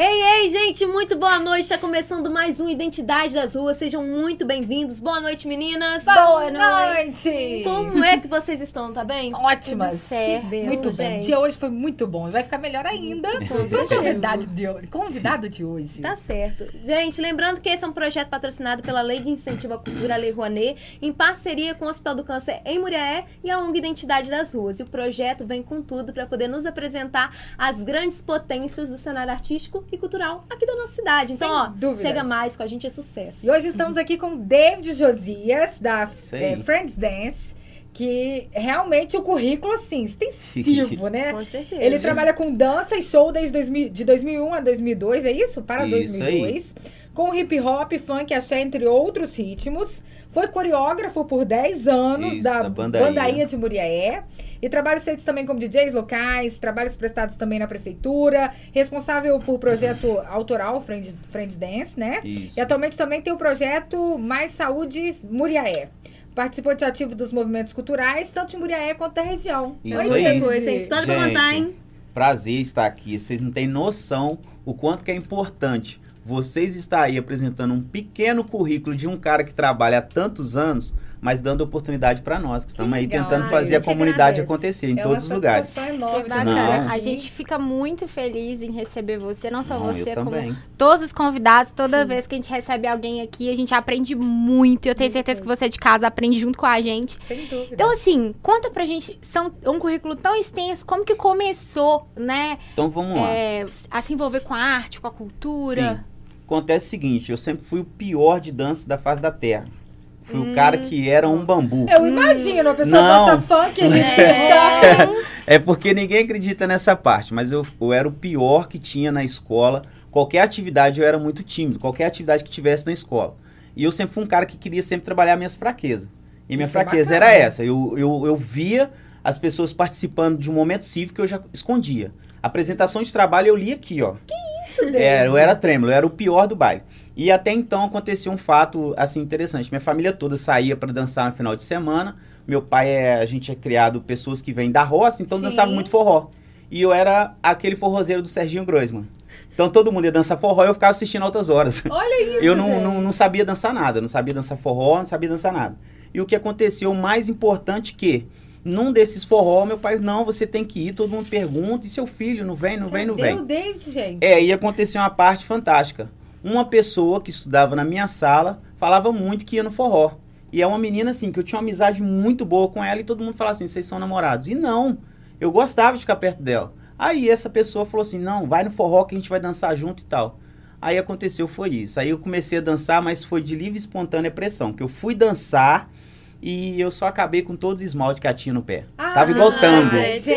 Ei, ei, gente, muito boa noite. Está começando mais um Identidade das Ruas. Sejam muito bem-vindos. Boa noite, meninas. Boa noite. Como é que vocês estão? Tá bem? Ótimas. Tudo certo, muito bem. O dia hoje foi muito bom. Vai ficar melhor ainda com o convidado de hoje. Convidado de hoje. Tá certo. Gente, lembrando que esse é um projeto patrocinado pela Lei de Incentivo à Cultura, Lei Rouanet, em parceria com o Hospital do Câncer em Muriaé e a ONG Identidade das Ruas. E o projeto vem com tudo para poder nos apresentar as grandes potências do cenário artístico e cultural aqui da nossa cidade. Então, Sem ó, dúvidas. chega mais com a gente é sucesso. E hoje estamos aqui com o David Josias, da aí. eh, Friends Dance, que realmente o currículo, assim, extensivo, né? Com certeza. Ele trabalha com dança e show desde 2000, de 2001 a 2002, é isso? Para Isso 2002. Com hip hop, funk, axé, entre outros ritmos. Foi coreógrafo por 10 anos Isso, da da Bandainha. Bandainha de Muriaé. E trabalhos feitos também como DJs locais, trabalhos prestados também na prefeitura. Responsável por projeto autoral Friends, Friends Dance, né? Isso. E atualmente também tem o projeto Mais Saúde Muriaé. Participante ativo dos movimentos culturais, tanto de Muriaé quanto da região. Isso Oi, aí. Coisa, tem história pra Gente. contar, hein? Prazer estar aqui. Vocês não têm noção o quanto que é importante vocês estar aí apresentando um pequeno currículo de um cara que trabalha há tantos anos, mas dando oportunidade para nós, que estamos aí legal. tentando Ai, fazer a comunidade agradece. acontecer em É todos os lugares. Que bacana. Não. A gente fica muito feliz em receber você, não só Não, você, como também. todos os convidados. Toda Sim. vez que a gente recebe alguém aqui, a gente aprende muito. E eu tenho certeza que você de casa aprende junto com a gente. Sem dúvida. Então, assim, conta pra gente, são um currículo tão extenso, como que começou, né, Então vamos lá. é, a se envolver com a arte, com a cultura? Sim. Acontece o seguinte, eu sempre fui o pior de dança da face da terra. Fui Hum. o cara que era um bambu. Eu imagino, a pessoa Não. dança funk, respeita. É, É porque ninguém acredita nessa parte, mas eu, eu era o pior que tinha na escola. Qualquer atividade eu era muito tímido, qualquer atividade que tivesse na escola. E eu sempre fui um cara que queria sempre trabalhar minhas fraquezas. E minha Isso é fraqueza bacana. era essa. Eu, eu, eu via as pessoas participando de um momento cívico que eu já escondia. Apresentação de trabalho eu li aqui, ó. Isso. É, eu era trêmulo, eu era o pior do baile. E até então acontecia um fato assim interessante. Minha família toda saía para dançar no final de semana. Meu pai é, a gente é criado pessoas que vêm da roça, então Sim. dançava muito forró. E eu era aquele forrozeiro do Serginho Groisman. Então todo mundo ia dançar forró e eu ficava assistindo altas horas. Olha isso, eu não, não, não sabia dançar nada, não sabia dançar forró, não sabia dançar nada. E o que aconteceu, o mais importante que num desses forró, meu pai, não, você tem que ir, todo mundo pergunta, e seu filho, não vem, não vem, não vem. o David, gente? É, e aconteceu uma parte fantástica. Uma pessoa que estudava na minha sala falava muito que ia no forró. E é uma menina, assim, que eu tinha uma amizade muito boa com ela e todo mundo falava assim, vocês são namorados. E não, eu gostava de ficar perto dela. Aí essa pessoa falou assim, não, vai no forró que a gente vai dançar junto e tal. Aí aconteceu, foi isso. Aí eu comecei a dançar, mas foi de livre e espontânea pressão. Que eu fui dançar e eu só acabei com todos os esmaltes que ela tinha no pé. Ah, Tava igual tango. gente,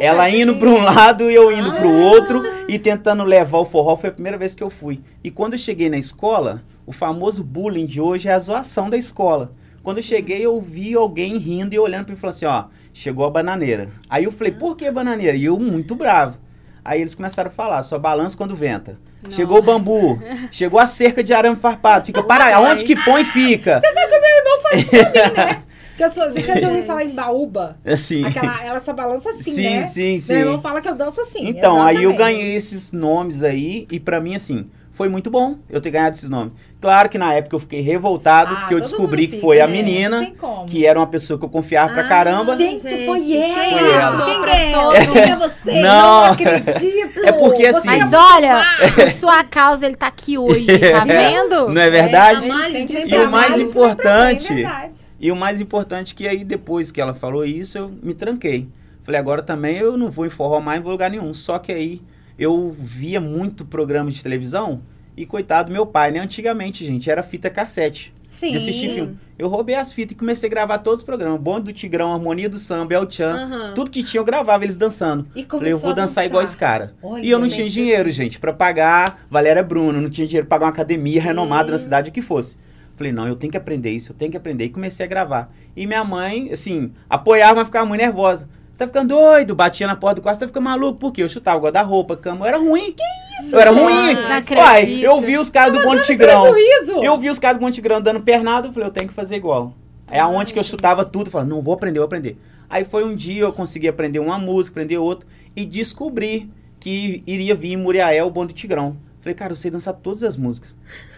Ela indo para um lado e eu indo para o outro e tentando levar o forró. Foi a primeira vez que eu fui. E quando eu cheguei na escola, o famoso bullying de hoje é a zoação da escola. Quando eu cheguei, eu vi alguém rindo e olhando para mim e falou assim: ó, chegou a bananeira. Aí eu falei: por que bananeira? E eu muito bravo. Aí eles começaram a falar: só balança quando venta. Chegou o bambu, chegou a cerca de arame farpado. Fica, para, aonde que põe fica? Porque eu sou, você já ouviu falar em baúba? Assim. Aquela, ela só balança assim, sim, né? sim, sim. Meu irmão fala que eu danço assim. Então, aí eu exatamente. ganhei esses nomes aí e pra mim, assim, foi muito bom eu ter ganhado esses nomes. Claro que na época eu fiquei revoltado Ah, porque eu descobri mundo que fica, foi a né? menina, que era uma pessoa que eu confiava pra Ah, caramba. Gente, foi ela. Quem Foi é ela. Quem Pra é todo é você? Não Não. acredito! É porque, assim, Você Mas é olha, por sua causa ele tá aqui hoje, tá vendo? Não é verdade? É, E o mais importante- é. E o mais importante é que aí depois que ela falou isso, eu me tranquei. Falei, agora também eu não vou em forró mais, em lugar nenhum. Só que aí eu via muito programa de televisão e coitado do meu pai, né? Antigamente, gente, era fita cassete. Sim. de assistir filme. Eu roubei as fitas e comecei a gravar todos os programas. Bonde do Tigrão, Harmonia do Samba, El Chan. Aham. Tudo que tinha eu gravava eles dançando. E Falei, eu vou a dançar igual esse cara. Olha, e eu não gente, tinha dinheiro, gente, pra pagar Valéria Bruno, não tinha dinheiro pra pagar uma academia renomada na cidade, o que fosse. Falei, não, eu tenho que aprender isso, eu tenho que aprender. E comecei a gravar. E minha mãe, assim, apoiava, mas ficava muito nervosa. Você tá ficando doido? Batia na porta do quarto, você tá ficando maluco. Por quê? Eu chutava o guarda-roupa, cama. Eu era ruim. Que isso? Eu era ruim. Não Uai, eu vi os caras do Bonde Tigrão. Prejuízo! Eu vi os caras do Monte Grande dando pernada, eu falei, eu tenho que fazer igual. É aonde que eu chutava tudo, falei, não, vou aprender, vou aprender. Aí foi um dia eu consegui aprender uma música, aprender outra, e descobri que iria vir em Muriaé o Bonde Tigrão. Falei, cara, eu sei dançar todas as músicas.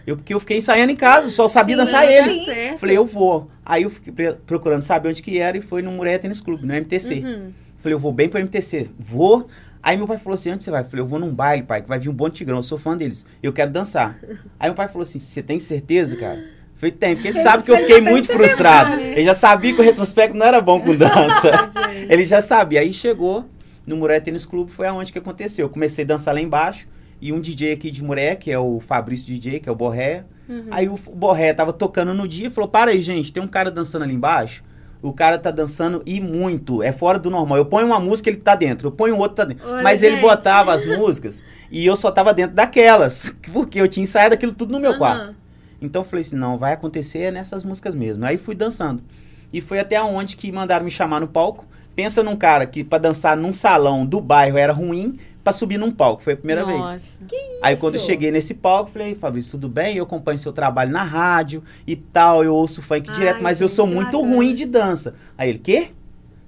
Eu, porque eu fiquei ensaiando em casa, só sabia Sim, dançar eles. certo. Falei, eu vou. Aí eu fiquei procurando saber onde que era e foi no Muré Tênis Clube, no MTC. Uhum. Falei, eu vou bem pro MTC. Vou. Aí meu pai falou assim, onde você vai? Eu falei, eu vou num baile, pai, que vai vir um bom tigrão, eu sou fã deles. Eu quero dançar. Aí meu pai falou assim, você tem certeza, cara? Falei, tem, porque ele sabe que eu Ele fiquei muito frustrado. né? Ele já sabia que o retrospecto não era bom com dança. Ele já sabia. Aí chegou no Muré Tênis Clube, foi aonde que aconteceu. Eu comecei a dançar lá embaixo, e um DJ aqui de Muré, que é o Fabrício DJ, que é o Borré. Aí o Borré tava tocando no dia e falou, para aí, gente, tem um cara dançando ali embaixo. O cara tá dançando e muito, é fora do normal. Eu ponho uma música, ele tá dentro. Eu ponho outro, tá dentro. Olha, Mas ele gente. botava as músicas e eu só tava dentro daquelas. Porque eu tinha ensaiado aquilo tudo no meu Aham. quarto. Então eu falei assim, não, vai acontecer nessas músicas mesmo. Aí fui dançando. E foi até onde que mandaram me chamar no palco. Pensa num cara que pra dançar num salão do bairro era ruim, pra subir num palco. Foi a primeira vez. Nossa. Aí quando eu Isso. cheguei nesse palco, falei, Fabrício, tudo bem? Eu acompanho seu trabalho na rádio e tal, eu ouço funk Ai, direto, mas eu sou que muito bacana. ruim de dança. Aí ele, quê?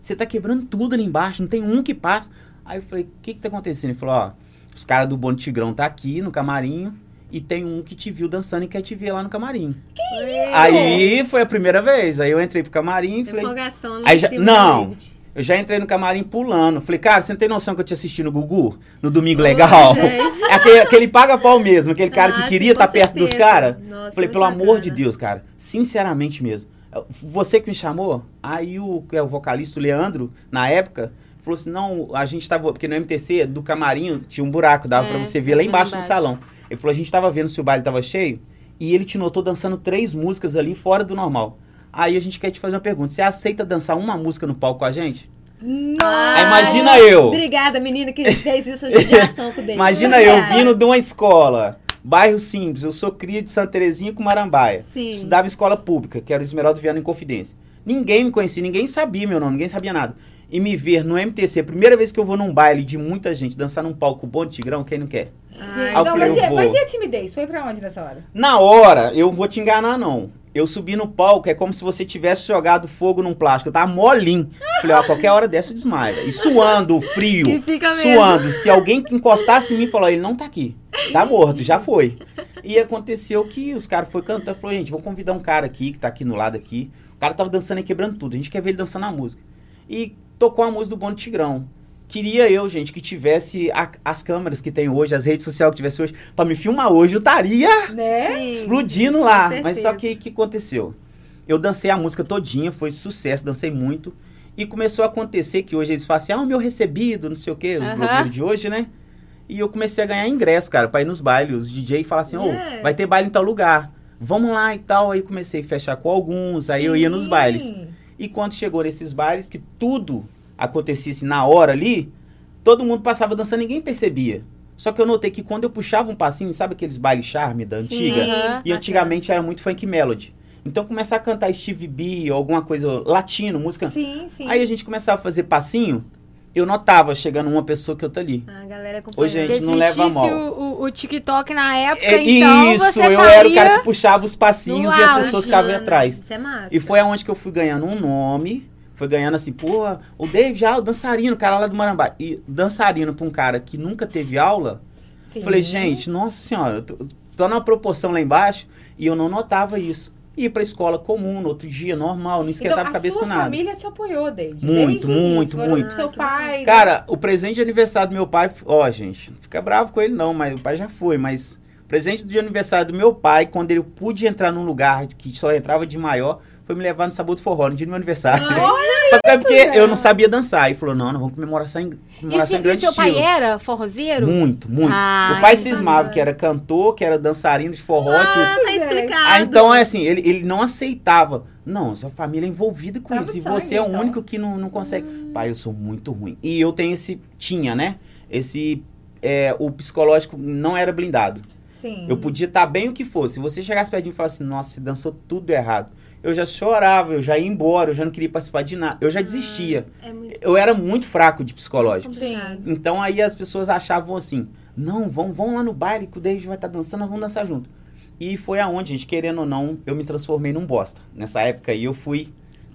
Você tá quebrando tudo ali embaixo, não tem um que passa. Aí eu falei, o que que tá acontecendo? Ele falou, ó, os caras do Bonde Tigrão tá aqui no camarim e tem um que te viu dançando e quer te ver lá no camarim. Aí foi a primeira vez. Aí eu entrei pro camarim e falei, Empolgação lá Aí em já- não. Eu já entrei no camarim pulando. Falei, cara, você não tem noção que eu te assisti no Gugu? No Domingo Legal? É aquele, aquele paga-pau mesmo, aquele cara Ah, que queria estar perto dos caras. Nossa, Falei, pelo amor bacana. de Deus, cara, sinceramente mesmo. Você que me chamou, aí o, que é o vocalista, o Leandro, na época, falou assim, não, a gente tava, porque no MTC, do camarim, tinha um buraco, dava É, pra você ver lá embaixo do salão. Ele falou, a gente tava vendo se o baile tava cheio, e ele te notou dançando três músicas ali, fora do normal. Aí a gente quer te fazer uma pergunta, você aceita dançar uma música no palco com a gente? Aí imagina eu. Obrigada, menina, que fez isso de judiação com o. Imagina eu vindo de uma escola, bairro simples, eu sou cria de Santa Terezinha com Marambaia. Sim. Estudava escola pública, que era o Esmeralda Viana em Confidência. Ninguém me conhecia, ninguém sabia meu nome, ninguém sabia nada. E me ver no MTC, primeira vez que eu vou num baile de muita gente, dançar num palco bom de tigrão, quem não quer? Sim. Não, falei, mas, e, mas e a timidez? Foi pra onde nessa hora? Na hora, eu vou te enganar não. Eu subi no palco, é como se você tivesse jogado fogo num plástico. Eu tava molinho. Falei, ó, qualquer hora dessa eu desmaia. E suando, frio. E fica mesmo. suando. Se alguém que encostasse em mim falou, ele não tá aqui. Tá morto, já foi. E aconteceu que os caras foram cantando. Falou, gente, vou convidar um cara aqui, que tá aqui no lado aqui. O cara tava dançando e quebrando tudo. A gente quer ver ele dançando a música. E tocou a música do Bonde Tigrão. Queria eu, gente, que tivesse a- as câmeras que tem hoje, as redes sociais que tivesse hoje, pra me filmar hoje, eu estaria Né? Sim. explodindo lá. com Mas só que o que aconteceu? Eu dancei a música todinha, foi sucesso, dancei muito. E começou a acontecer que hoje eles falam assim, ah, o meu recebido, não sei o quê, os Aham. blogueiros de hoje, né? E eu comecei a ganhar ingresso, cara, pra ir nos bailes. Os DJ falam assim, ô, É. vai ter baile em tal lugar. Vamos lá e tal. Aí comecei a fechar com alguns, aí eu ia nos Sim. bailes. E quando chegou nesses bailes, que tudo acontecia assim, na hora ali, todo mundo passava dançando, ninguém percebia. Só que eu notei que quando eu puxava um passinho, sabe aqueles bailes charme da antiga? Sim. E antigamente era muito funk melody. Então começar a cantar Steve B ou alguma coisa latino, música. Sim, sim. Aí a gente começava a fazer passinho, eu notava chegando uma pessoa que eu tô ali. A galera acompanhando. Ô, gente, não leva a mal. o, o, o TikTok na época, É então isso, você eu era o cara que puxava os passinhos e as pessoas ficavam atrás. Isso é massa. E foi aonde que eu fui ganhando um nome. Foi ganhando assim, pô, o Dave já, o dançarino, o cara lá do Marambá. E dançarino pra um cara que nunca teve aula, Sim. Falei, gente, nossa senhora, eu tô, tô numa proporção lá embaixo e eu não notava isso. Ia pra escola comum, no outro dia, normal, não esquentava então, a cabeça com nada. família te apoiou, David. Muito, desde muito, Foram muito. Seu pai. Cara, o presente de aniversário do meu pai, ó, gente, não fica bravo com ele não, mas o pai já foi, mas o presente de aniversário do meu pai, quando ele pude entrar num lugar que só entrava de maior, foi me levar no sabor do forró no dia do meu aniversário. Até porque Zé. eu não sabia dançar. E falou, não, não vamos comemorar sem, E, comemorar se, sem e grande seu pai estilo. era forrozeiro? Muito, muito. Ah, o pai então cismava que era cantor, que era dançarino de forró e tudo. Ah, tá é. explicado. Ah, então é assim, ele, ele não aceitava. Não, sua família é envolvida com Tá isso. E sangue, você é o então. único que não, não consegue. Pai, eu sou muito ruim. E eu tenho esse. Tinha, né? Esse. é, o psicológico não era blindado. Sim. Eu podia estar bem o que fosse. Se você chegasse perto de mim e falasse assim, nossa, você dançou tudo errado. Eu já chorava, eu já ia embora, eu já não queria participar de nada. Eu já desistia. É muito Eu era muito fraco de psicológico. complicado. Então aí as pessoas achavam assim, não, vão, vão lá no baile que o David vai estar dançando, nós vamos dançar junto. E foi aonde, gente, querendo ou não, eu me transformei num bosta. Nessa época aí eu fui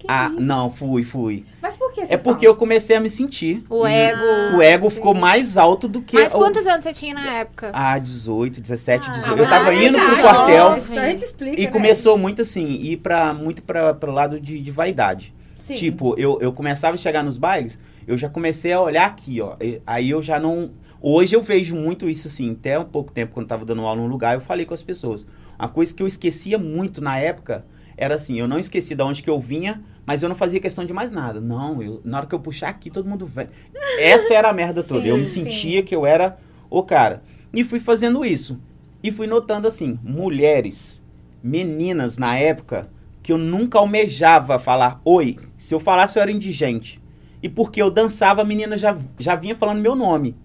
Ah, isso? não, fui, fui. Mas por que você É porque eu comecei a me sentir. O ego. O ego sim. ficou mais alto do que. Mas o- quantos anos você tinha na época? Ah, 18, 17, Ah, 18. Eu tava mas indo pro quartel ó. Isso a gente explica, e né? começou muito assim, ir pra, muito pra, pro lado de, de vaidade. Sim. Tipo, eu, eu começava a chegar nos bailes, eu já comecei a olhar aqui, ó. e- Aí eu já não. Hoje eu vejo muito isso assim, até um pouco tempo, quando eu tava dando aula num lugar, eu falei com as pessoas. Uma coisa que eu esquecia muito na época era assim, eu não esqueci de onde que eu vinha, mas eu não fazia questão de mais nada. Não, eu, na hora que eu puxar aqui, todo mundo vem. Essa era a merda toda. Eu me Sim, sentia que eu era o cara. E fui fazendo isso. E fui notando assim, mulheres, meninas na época, que eu nunca almejava falar oi. Se eu falasse, eu era indigente. E porque eu dançava, a menina já, já vinha falando meu nome.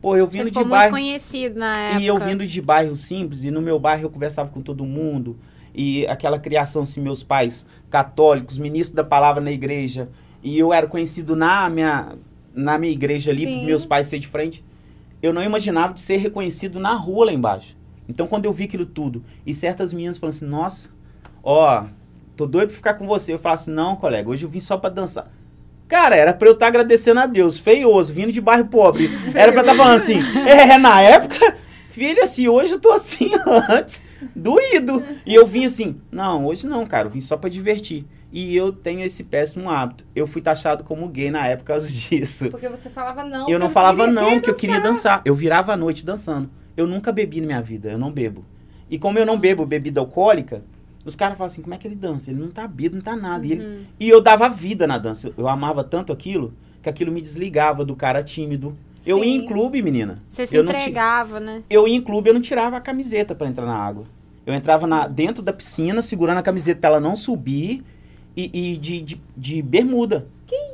Pô, eu Você vindo ficou de bairro. conhecido na época. E eu vindo de bairro simples, e no meu bairro eu conversava com todo mundo. E aquela criação, assim, meus pais católicos, ministros da palavra na igreja. E eu era conhecido na minha, na minha igreja ali, Sim. meus pais ser de frente. Eu não imaginava de ser reconhecido na rua lá embaixo. Então, quando eu vi aquilo tudo, e certas meninas falam assim, nossa, ó, tô doido pra ficar com você. Eu falo assim, não, colega, hoje eu vim só pra dançar. Cara, era pra eu estar agradecendo a Deus, feioso, vindo de bairro pobre. Era pra estar falando assim, é, na época, filha, assim, hoje eu tô assim antes, doído. E eu vim assim, não, hoje não, cara, eu vim só pra divertir. E eu tenho esse péssimo hábito. Eu fui taxado como gay na época por causa disso. Porque você falava não. Eu não falava não, porque eu queria dançar. Eu virava a noite dançando. Eu nunca bebi na minha vida, eu não bebo. E como eu não bebo bebida alcoólica, os caras falam assim, como é que ele dança? Ele não tá bêbado, não tá nada. E, ele- e eu dava vida na dança. Eu amava tanto aquilo, que aquilo me desligava do cara tímido. Eu ia em Sim. clube, menina. Você se eu não entregava, né? eu ia em clube, eu não tirava a camiseta pra entrar na água. Eu entrava na, dentro da piscina, segurando a camiseta pra ela não subir e, e de, de, de bermuda.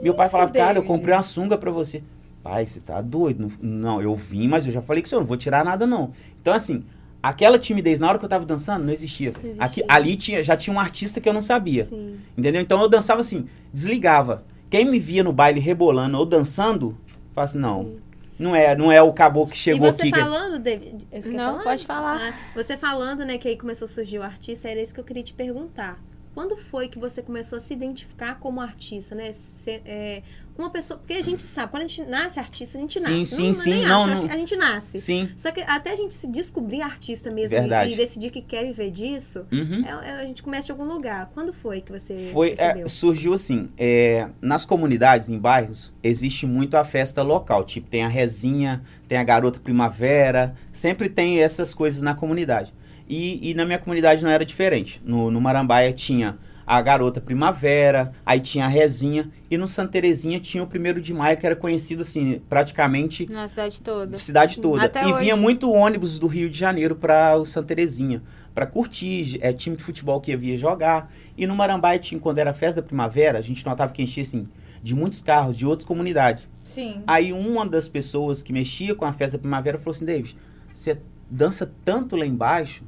Meu pai isso, falava, cara, eu comprei uma sunga pra você. Pai, você tá doido? Não, não, eu vim, mas eu já falei que você não vou tirar nada, não. Então, assim, aquela timidez na hora que eu tava dançando, não existia. Não existia. Aqui, ali tinha, já tinha um artista que eu não sabia. Sim. Entendeu? Então eu dançava assim, desligava. Quem me via no baile rebolando ou dançando, fala assim, não, não é, não é o caboclo que chegou e você aqui. que- falando, David, Não, falar? pode falar. Ah, você falando, né, que aí começou a surgir o artista, era isso que eu queria te perguntar. Quando foi que você começou a se identificar como artista, né? Ser, é, uma pessoa. Porque a gente sabe, quando a gente nasce artista, a gente Sim, nasce. sim, não, sim, nem não, acha, não. a gente nasce. Sim. Só que até a gente se descobrir artista mesmo e- e, decidir que quer viver disso, Uhum. é- é- a gente começa de algum lugar. Quando foi que você Foi, é, surgiu assim, é, nas comunidades, em bairros, existe muito a festa local. Tipo, tem a rezinha, tem a garota primavera, sempre tem essas coisas na comunidade. E, e na minha comunidade não era diferente. No, no Marambaia tinha a garota primavera, aí tinha a rezinha, e no Santa Terezinha tinha o primeiro de maio, que era conhecido assim, praticamente Na cidade toda. de cidade toda. Até e hoje. vinha muito ônibus do Rio de Janeiro para o Santa Terezinha, para curtir, é, time de futebol que ia jogar. E no Marambaia tinha, quando era festa da primavera, a gente notava que enchia assim, de muitos carros, de outras comunidades. Sim. Aí uma das pessoas que mexia com a festa da primavera falou assim, David, você dança tanto lá embaixo,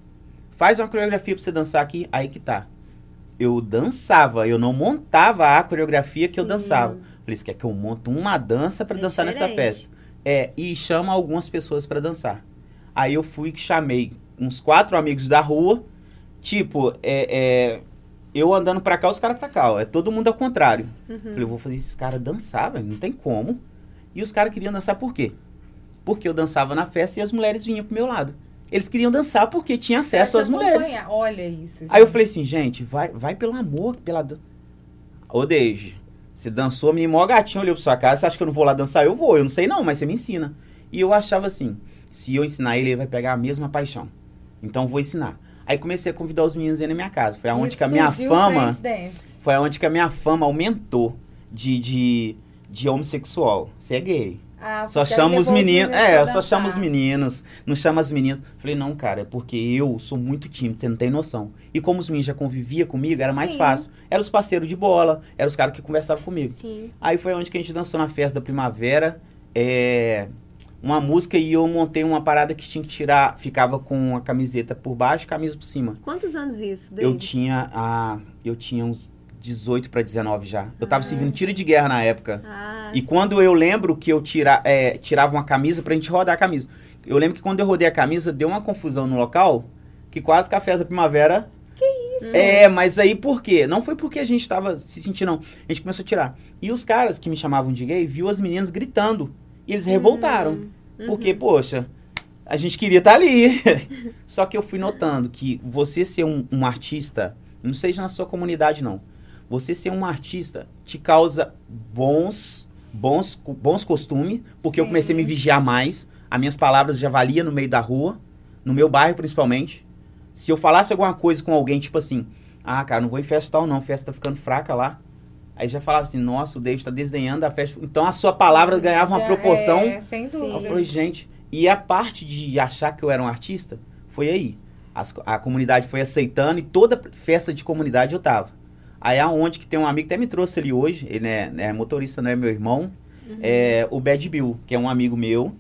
faz uma coreografia para você dançar aqui, aí que tá. Eu dançava, eu não montava a coreografia que eu Sim. dançava. Falei, você quer que eu monte uma dança para É dançar nessa diferente. festa? É, e chama algumas pessoas para dançar. Aí eu fui que chamei uns quatro amigos da rua, tipo, é, é, eu andando pra cá, os caras pra cá, ó, é todo mundo ao contrário. Uhum. Falei, eu vou fazer esses caras dançar, velho, não tem como. E os caras queriam dançar por quê? Porque eu dançava na festa e as mulheres vinham pro meu lado. Eles queriam dançar porque tinha acesso às mulheres. Olha isso. Aí eu gente. falei assim, gente, vai, vai pelo amor, pela... dan- Ô, Deide, você dançou, a menina mó gatinho olhou pra sua cara, você acha que eu não vou lá dançar? Eu vou, eu não sei não, mas você me ensina. E eu achava assim, se eu ensinar ele, ele vai pegar a mesma paixão. Então eu vou ensinar. Aí comecei a convidar os meninos aí na minha casa. Foi aonde que a minha fama, foi aonde que a minha fama aumentou de, de, de homossexual. Você é gay. Ah, Só chama os meninos. É, eu só chamo os meninos. Não chama as meninas. Falei, não, cara, é porque eu sou muito tímido, você não tem noção. E como os meninos já conviviam comigo, era mais Sim. fácil. Eram os parceiros de bola, eram os caras que conversavam comigo. Sim. Aí foi onde que a gente dançou na festa da primavera. É, uma música e eu montei uma parada que tinha que tirar. Ficava com a camiseta por baixo e camisa por cima. Quantos anos isso, Eu David? tinha a. Eu tinha uns 18 para 19 já. Eu tava Ah, servindo sim. tiro de guerra na época. Ah, E quando eu lembro que eu tira, é, tirava uma camisa pra gente rodar a camisa. Eu lembro que quando eu rodei a camisa, deu uma confusão no local, que quase que festa da primavera Isso. É, mas aí por quê? Não foi porque a gente tava se sentindo, não. A gente começou a tirar. E os caras que me chamavam de gay viu as meninas gritando. E eles revoltaram. Porque, poxa, a gente queria estar ali. Só que eu fui notando que você ser um, um artista, não seja na sua comunidade, não. Você ser um artista te causa bons, bons, bons costumes, porque eu comecei a me vigiar mais. As minhas palavras já valiam no meio da rua, no meu bairro principalmente. Se eu falasse alguma coisa com alguém, tipo assim, ah, cara, não vou em festa tal, não, a festa tá ficando fraca lá. Aí já falava assim, nossa, o David tá desdenhando a festa. Então a sua palavra ganhava uma Já- proporção. É, sem Sim. Eu dúvida. falei, gente, e a parte de achar que eu era um artista foi aí. As- a comunidade foi aceitando e toda festa de comunidade eu tava. Aí aonde que tem um amigo que até me trouxe ali hoje, ele é, é motorista, não é meu irmão, é o Bad Bill, que é um amigo meu,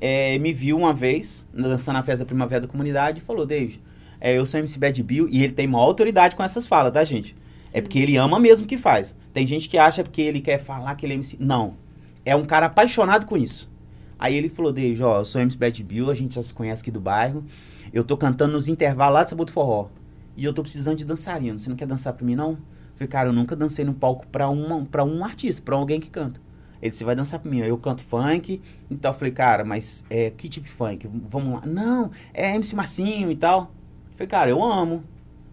é, me viu uma vez dançando na festa da primavera da comunidade e falou, David, é, eu sou MC Bad Bill e ele tem maior autoridade com essas falas, tá, gente? É porque ele ama mesmo o que faz. Tem gente que acha porque ele quer falar que ele é MC. Não. É um cara apaixonado com isso. Aí ele falou, David, ó, eu sou MC Bad Bill, a gente já se conhece aqui do bairro. Eu tô cantando nos intervalos lá de Sabuto Forró. E eu tô precisando de dançarino. Você não quer dançar pra mim, não? Falei, cara, eu nunca dancei no palco pra, uma, pra um artista, pra alguém que canta. Ele, você vai dançar pra mim. Eu canto funk. Então eu falei, cara, mas é, que tipo de funk? Vamos lá. Não, é MC Marcinho e tal. Eu falei, cara, eu amo.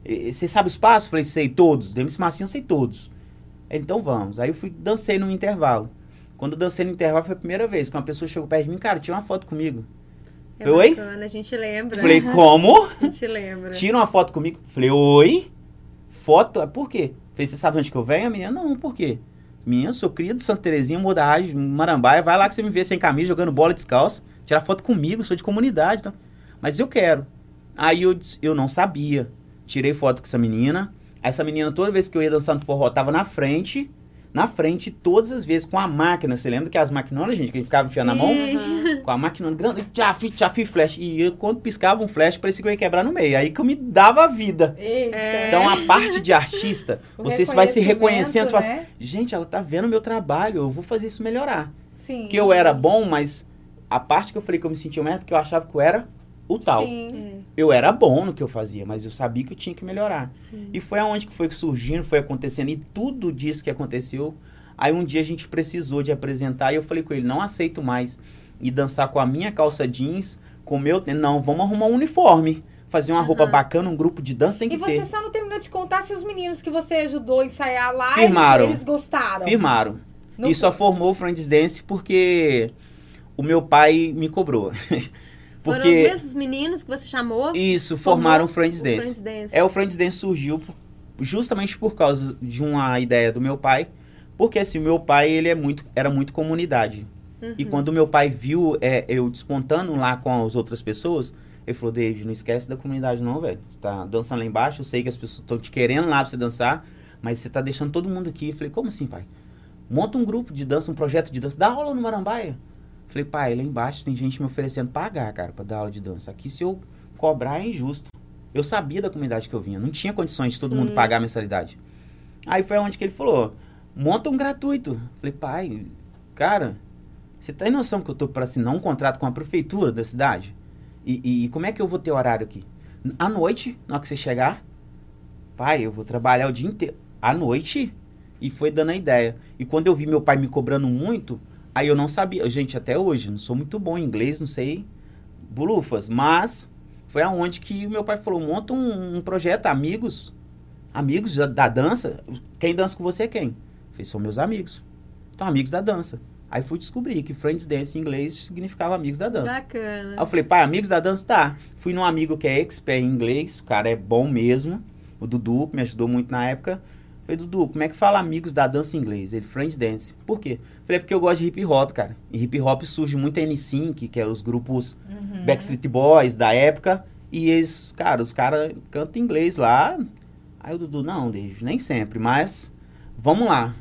Você sabe os passos? Eu falei, sei todos. Do MC Marcinho eu sei todos. Ele, Então vamos. Aí eu fui, dancei no intervalo. Quando eu dancei no intervalo foi a primeira vez que uma pessoa chegou perto de mim, cara, tira uma foto comigo. É Falei, oi? bacana, a gente lembra. Falei, como? A gente lembra. Tira uma foto comigo. Falei, oi? Foto? Por quê? Falei, você sabe onde que eu venho? A menina, não, por quê? Minha, sou cria de Santa Terezinha, Rádio, Marambaia. Vai lá que você me vê sem camisa, jogando bola descalço. Tirar foto comigo, sou de comunidade. Então. Mas eu quero. Aí eu, eu não sabia. Tirei foto com essa menina. Essa menina, toda vez que eu ia dançar no forró, tava na frente. Na frente, todas as vezes, com a máquina. Você lembra que as maquinonas, gente, que a gente ficava enfiando na mão? Com a máquina grande, tchaf, tchaf, flash. E eu, quando piscava um flash, parecia que eu ia quebrar no meio. Aí que eu me dava a vida. Eita. Então, a parte de artista, O você vai se reconhecendo. Você fala assim, né? gente, ela tá vendo o meu trabalho, eu vou fazer isso melhorar. Sim. Que eu era bom, mas a parte que eu falei que eu me sentia merda, que eu achava que eu era o tal. Sim. Eu era bom no que eu fazia, mas eu sabia que eu tinha que melhorar. Sim. E foi aonde que foi surgindo, foi acontecendo, e tudo disso que aconteceu. Aí um dia a gente precisou de apresentar, e eu falei com ele, não aceito mais ir dançar com a minha calça jeans, com o meu... Não, vamos arrumar um uniforme. Fazer uma roupa Aham. bacana, um grupo de dança tem que E você ter. só não terminou de contar se os meninos que você ajudou a ensaiar lá, Firmaram. eles, gostaram. Firmaram. Não E só formou o Friends Dance porque o meu pai me cobrou. Foram os porque mesmos meninos que você chamou? isso, formaram o Friends o Dance. Friends Dance. É, o Friends Dance surgiu justamente por causa de uma ideia do meu pai. Porque assim, o meu pai, ele é muito, era muito comunidade. E Uhum. quando o meu pai viu é, eu despontando lá com as outras pessoas, ele falou, David, não esquece da comunidade não, velho. Você tá dançando lá embaixo, eu sei que as pessoas estão te querendo lá pra você dançar, mas você tá deixando todo mundo aqui. Eu falei, como assim, pai? Monta um grupo de dança, um projeto de dança, dá aula no Marambaia. Eu falei, pai, lá embaixo tem gente me oferecendo pagar, cara, pra dar aula de dança. Aqui se eu cobrar é injusto. Eu sabia da comunidade que eu vinha, não tinha condições de todo Sim. mundo pagar a mensalidade. Aí foi onde que ele falou, monta um gratuito. Eu falei, pai, cara, você tem noção que eu tô para assinar um contrato com a prefeitura da cidade? E, e como é que eu vou ter horário aqui? À noite, na hora que você chegar, pai, eu vou trabalhar o dia inteiro. À noite? E foi dando a ideia. E quando eu vi meu pai me cobrando muito, aí eu não sabia. Gente, até hoje, não sou muito bom em inglês, não sei bulufas. Mas foi aonde que meu pai falou, monta um, um projeto, amigos, amigos da, da dança. Quem dança com você é quem? Eu falei, são meus amigos. Então, amigos da dança. Aí fui descobrir que Friends Dance em inglês significava amigos da dança. Bacana. Aí eu falei, pai, amigos da dança, tá. Fui num amigo que é expert em inglês, o cara é bom mesmo. O Dudu, que me ajudou muito na época. Falei, Dudu, como é que fala amigos da dança em inglês? Ele, Friends Dance. Por quê? Falei, é porque eu gosto de hip hop, cara. E hip hop surge muito N5, que é os grupos Uhum. Backstreet Boys da época. E eles, cara, os caras cantam inglês lá. Aí o Dudu, não, Dave, nem sempre, mas vamos lá.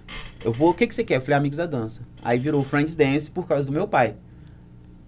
Eu vou, o que, que você quer? Eu falei, amigos da dança. Aí virou Friends Dance por causa do meu pai.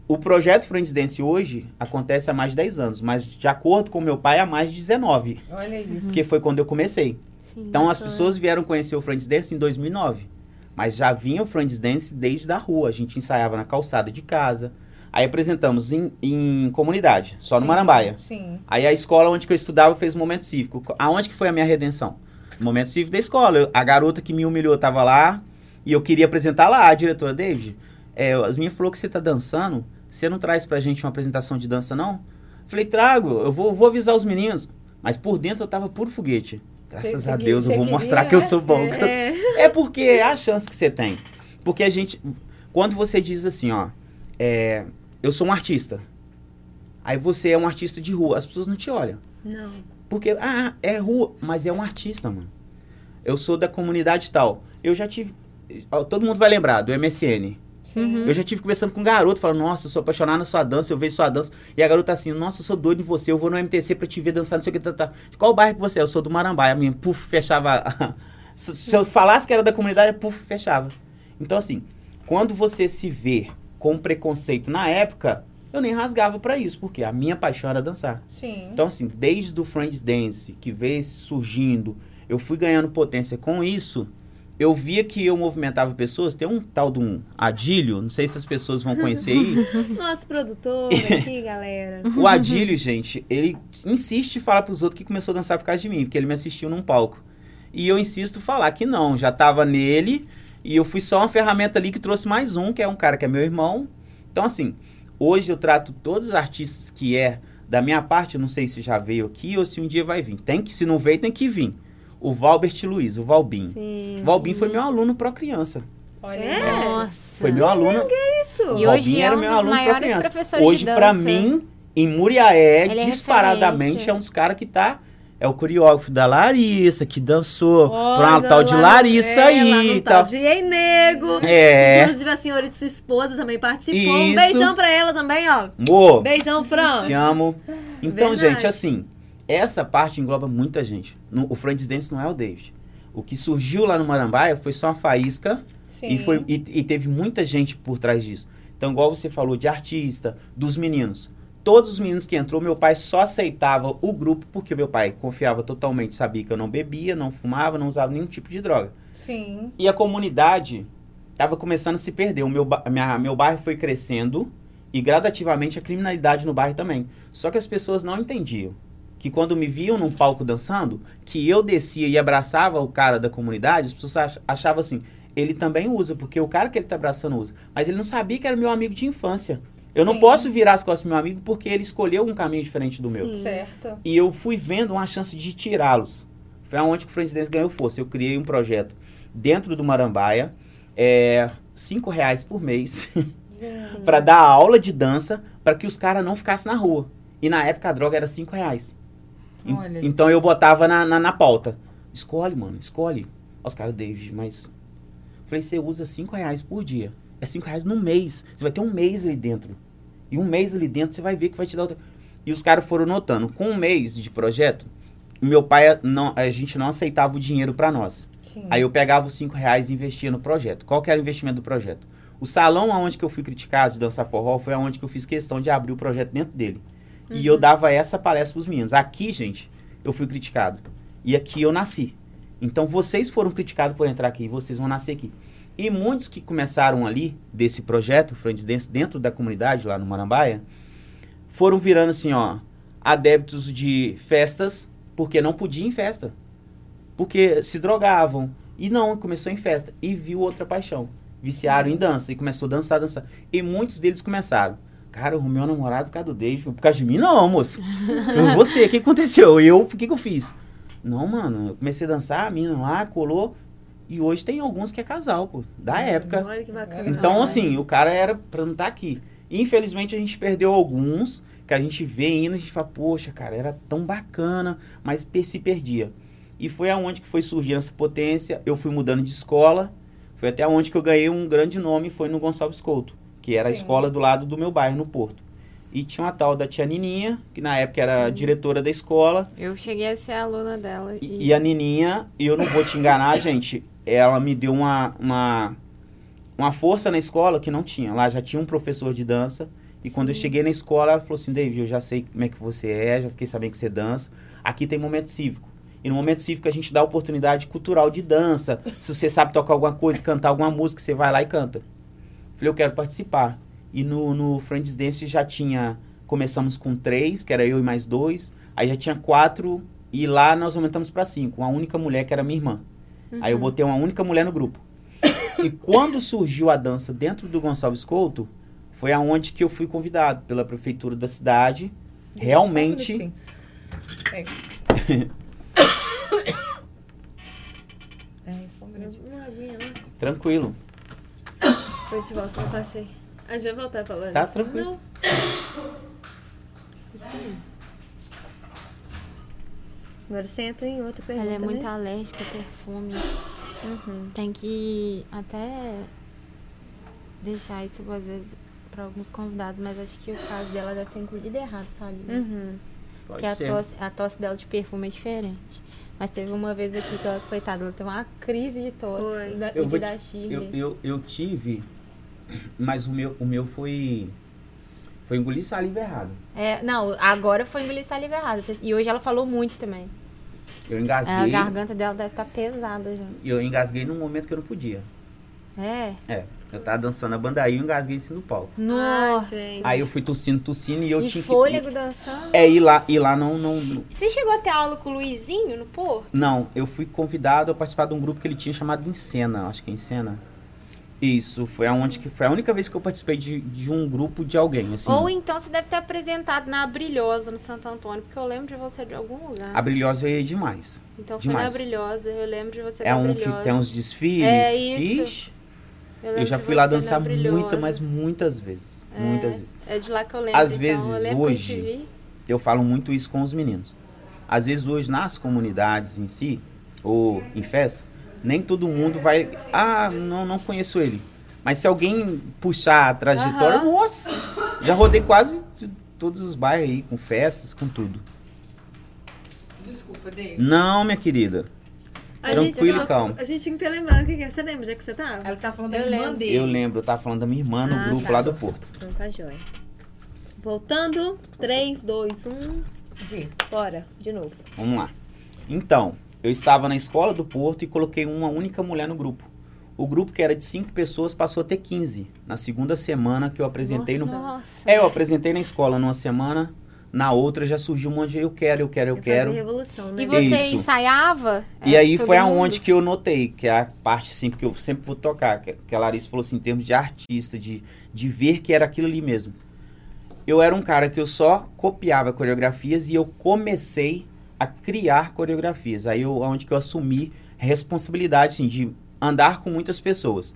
O projeto Friends Dance hoje acontece há mais de 10 anos, mas de acordo com meu pai, há mais de 19, Olha isso. porque foi quando eu comecei. Sim, Então as pessoas vieram conhecer o Friends Dance em 2009, mas já vinha o Friends Dance desde a rua. A gente ensaiava na calçada de casa. Aí apresentamos em, em comunidade, só no Sim, Marambaia. Sim. Aí a escola onde que eu estudava fez o momento cívico. Aonde que foi a minha redenção? No momento cívico da escola. Eu- a garota que me humilhou estava lá e eu queria apresentar lá. A diretora, David, é, as minhas falou que você tá dançando. Você não traz pra gente uma apresentação de dança, não? Falei, trago. Eu vou, vou avisar os meninos. Mas por dentro eu tava puro foguete. Graças Você- a Deus eu vou mostrar que eu sou bom. É. É porque é a chance que você tem. Porque a gente. Quando você diz assim, ó, é, eu sou um artista. Aí você é um artista de rua, as pessoas não te olham. Não. Porque, ah, é rua, mas é um artista, mano. Eu sou da comunidade tal. Eu já tive. Todo mundo vai lembrar do MSN. Sim. Eu já tive conversando com um garoto, falando, nossa, eu sou apaixonado na sua dança, eu vejo sua dança. E a garota assim, nossa, eu sou doido em você, eu vou no MTC pra te ver dançar, não sei o que. Tá, tá. De qual bairro que você é? Eu sou do Marambaia. A minha, puf, fechava. se, se eu falasse que era da comunidade, puf, fechava. Então, assim, quando você se vê com preconceito na época, eu nem rasgava pra isso, porque a minha paixão era dançar. Sim. Então, assim, desde o Friends Dance, que veio surgindo, eu fui ganhando potência com isso, eu via que eu movimentava pessoas. Tem um tal de um Adílio, não sei se as pessoas vão conhecer aí. Nosso produtor aqui, galera. O Adílio, gente, ele insiste em falar pros outros que começou a dançar por causa de mim, porque ele me assistiu num palco. E eu insisto em falar que não, já tava nele, e eu fui só uma ferramenta ali que trouxe mais um, que é um cara que é meu irmão. Então, assim, hoje eu trato todos os artistas que é da minha parte, eu não sei se já veio aqui ou se um dia vai vir. Tem que, se não veio, tem que vir. O Valbert Luiz, o Valbim. Sim. O Valbim foi meu aluno pro criança. Olha É? Nossa. Foi meu aluno. Isso. E O hoje Valbin é era um meu dos aluno pra maiores criança. Hoje, pra dança. mim, em Muriaé, é disparadamente, é um dos caras que tá. É o coreógrafo da Larissa, que dançou pra uma Olha, tal de Larissa é, lá aí no e tal tal. de Ei Nego. É. Inclusive a senhorita sua esposa também participou. Um Isso. beijão pra ela também, ó. Amor, Beijão, Fran. te amo. Então, Verdade. gente, assim, essa parte engloba muita gente. No- o Friends Dance não é o David. O que surgiu lá no Marambaia foi só uma faísca Sim. E, foi, e, e teve muita gente por trás disso. Então, igual você falou de artista, dos meninos. Todos os meninos que entrou, meu pai só aceitava o grupo porque meu pai confiava totalmente, sabia que eu não bebia, não fumava, não usava nenhum tipo de droga. Sim. E a comunidade estava começando a se perder. O meu, minha, meu bairro foi crescendo e gradativamente a criminalidade no bairro também. Só que as pessoas não entendiam que quando me viam num palco dançando, que eu descia e abraçava o cara da comunidade, as pessoas ach- achavam assim, ele também usa, porque o cara que ele tá abraçando usa. Mas ele não sabia que era meu amigo de infância. Eu não Sim. posso virar as costas pro meu amigo porque ele escolheu um caminho diferente do meu. Sim. Certo. E eu fui vendo uma chance de tirá-los. Foi aonde que o Friends Dance ganhou força. Eu criei um projeto dentro do Marambaia, é, cinco reais por mês, para dar aula de dança para que os caras não ficassem na rua. E na época a droga era cinco reais. Olha então eu botava na, na, na pauta. Escolhe, mano, escolhe. Os caras, David, mas... Falei, você usa cinco reais por dia. É cinco reais no mês. Você vai ter um mês ali dentro. E um mês ali dentro você vai ver que vai te dar outra... E os caras foram notando. Com um mês de projeto, meu pai, não, a gente não aceitava o dinheiro para nós. Sim. Aí eu pegava os cinco reais e investia no projeto. Qual que era o investimento do projeto? O salão aonde que eu fui criticado de dançar forró foi aonde que eu fiz questão de abrir o projeto dentro dele. E eu dava essa palestra pros meninos. Aqui, gente, eu fui criticado. E aqui eu nasci. Então vocês foram criticados por entrar aqui, vocês vão nascer aqui. E muitos que começaram ali, desse projeto, Friends Dance, dentro da comunidade, lá no Marambaia, foram virando assim, ó, adeptos de festas, porque não podia em festa. Porque se drogavam. E não, começou em festa. E viu outra paixão. Viciaram em dança. E começou a dançar, dançar. E muitos deles começaram. Cara, eu arrumei um namorado por causa do Dave. Por causa de mim, não, moço. Eu, Você, o que aconteceu? Eu, por que, que eu fiz? Não, mano, eu comecei a dançar, a mina lá, colou. E hoje tem alguns que é casal, pô. Da época. Olha que bacana. Então, assim, o cara era pra não estar aqui. Infelizmente, a gente perdeu alguns que a gente vê indo, a gente fala, poxa, cara, era tão bacana, mas se perdia. E foi aonde que foi surgindo essa potência. Eu fui mudando de escola. Foi até onde que eu ganhei um grande nome, foi no Gonçalves Couto, que era a Sim. escola do lado do meu bairro, no Porto. E tinha uma tal da tia Nininha, que na época era diretora da escola. Eu cheguei a ser aluna dela. E, E, a Nininha, eu não vou te enganar, gente, ela me deu uma, uma, uma força na escola que não tinha. Lá já tinha um professor de dança. E quando eu cheguei na escola, ela falou assim, David, eu já sei como é que você é, já fiquei sabendo que você dança. Aqui tem momento cívico. E no momento cívico a gente dá oportunidade cultural de dança. Se você sabe tocar alguma coisa, cantar alguma música, você vai lá e canta. Falei, eu quero participar. E no, no Friends Dance já tinha. Começamos com três, que era eu e mais dois. Aí já tinha quatro. E lá nós aumentamos para cinco. Uma única mulher, que era minha irmã. Aí eu botei uma única mulher no grupo. e quando surgiu a dança dentro do Gonçalves Couto, foi aonde que eu fui convidado pela prefeitura da cidade. Realmente. É. É, só um minutinho. Né? tranquilo. Depois a gente volta, eu passei. A gente vai voltar pra Larissa. Tá tranquilo. Não. Isso aí. Agora você entra em outra pergunta, Ela é muito né? alérgica a perfume. Uhum. Tem que até deixar isso, às vezes, pra alguns convidados, mas acho que o caso dela deve ter engolido errado, sabe? Uhum. Pode Porque a tosse, a tosse dela de perfume é diferente. Mas teve uma vez aqui que ela, coitada, ela teve uma crise de tosse Foi. da, Eu de te- dar Shirley. Eu, eu, eu tive, mas o meu, o meu foi. Foi engolir saliva errado. É, não, agora foi engolir saliva errada. E hoje ela falou muito também. Eu A engasguei. garganta dela deve estar pesada já. E eu engasguei num momento que eu não podia. É. É. Eu tava dançando a bandaí e eu engasguei em cima do palco. Nossa. Ai. Aí eu fui tossindo, tossindo e eu e tinha fôlego que. dançando. É, ir lá, ir lá não, não, não- Você chegou a ter aula com o Luizinho no Porto? Não, eu fui convidado a participar de um grupo que ele tinha chamado Encena, acho que é Encena. Isso, foi aonde que foi a única vez que eu participei de, de um grupo de alguém, assim. Ou então você deve ter apresentado na Brilhosa, no Santo Antônio, porque eu lembro de você de algum lugar. A Brilhosa eu ia demais. Então foi demais. na Brilhosa, eu lembro de você É um que tem uns desfiles. É isso. Ixi, lembro eu já fui lá dançar muitas, mas muitas vezes. Muitas vezes. É de lá que eu lembro. Às então, vezes, eu lembro hoje, eu. Eu falo muito isso com os meninos. Às vezes hoje nas comunidades em si, ou em festa, nem todo mundo vai. Ah, não, não conheço ele. Mas se alguém puxar a trajetória, Aham. nossa! Já rodei quase todos os bairros aí, com festas, com tudo. Desculpa, David. Não, minha querida. A Tranquilo gente, e calmo. A gente tinha que ter lembrado o que é. Você lembra já que você tava? Ela tá falando da Eu irmã lembro. dele. Eu lembro, eu tava falando da minha irmã no Ah, grupo tá. lá do Porto. Então tá jóia. Voltando. 3, 2, 1. Vê. Bora. De novo. Vamos lá. Então, eu estava na escola do Porto e coloquei uma única mulher no grupo. O grupo, que era de cinco pessoas, passou a ter 15. Na segunda semana que eu apresentei no. Nossa. É, eu apresentei na escola numa semana, na outra já surgiu um monte de eu quero, eu quero, eu É quero. revolução, né? E você Isso. ensaiava? E É, aí foi mundo? aonde que eu notei, que é a parte assim, que eu sempre vou tocar, que, que a Larissa falou assim, em termos de artista, de, de ver que era aquilo ali mesmo. Eu era um cara que eu só copiava coreografias e eu comecei a criar coreografias. Aí eu, aonde que eu assumi responsabilidade assim, de andar com muitas pessoas.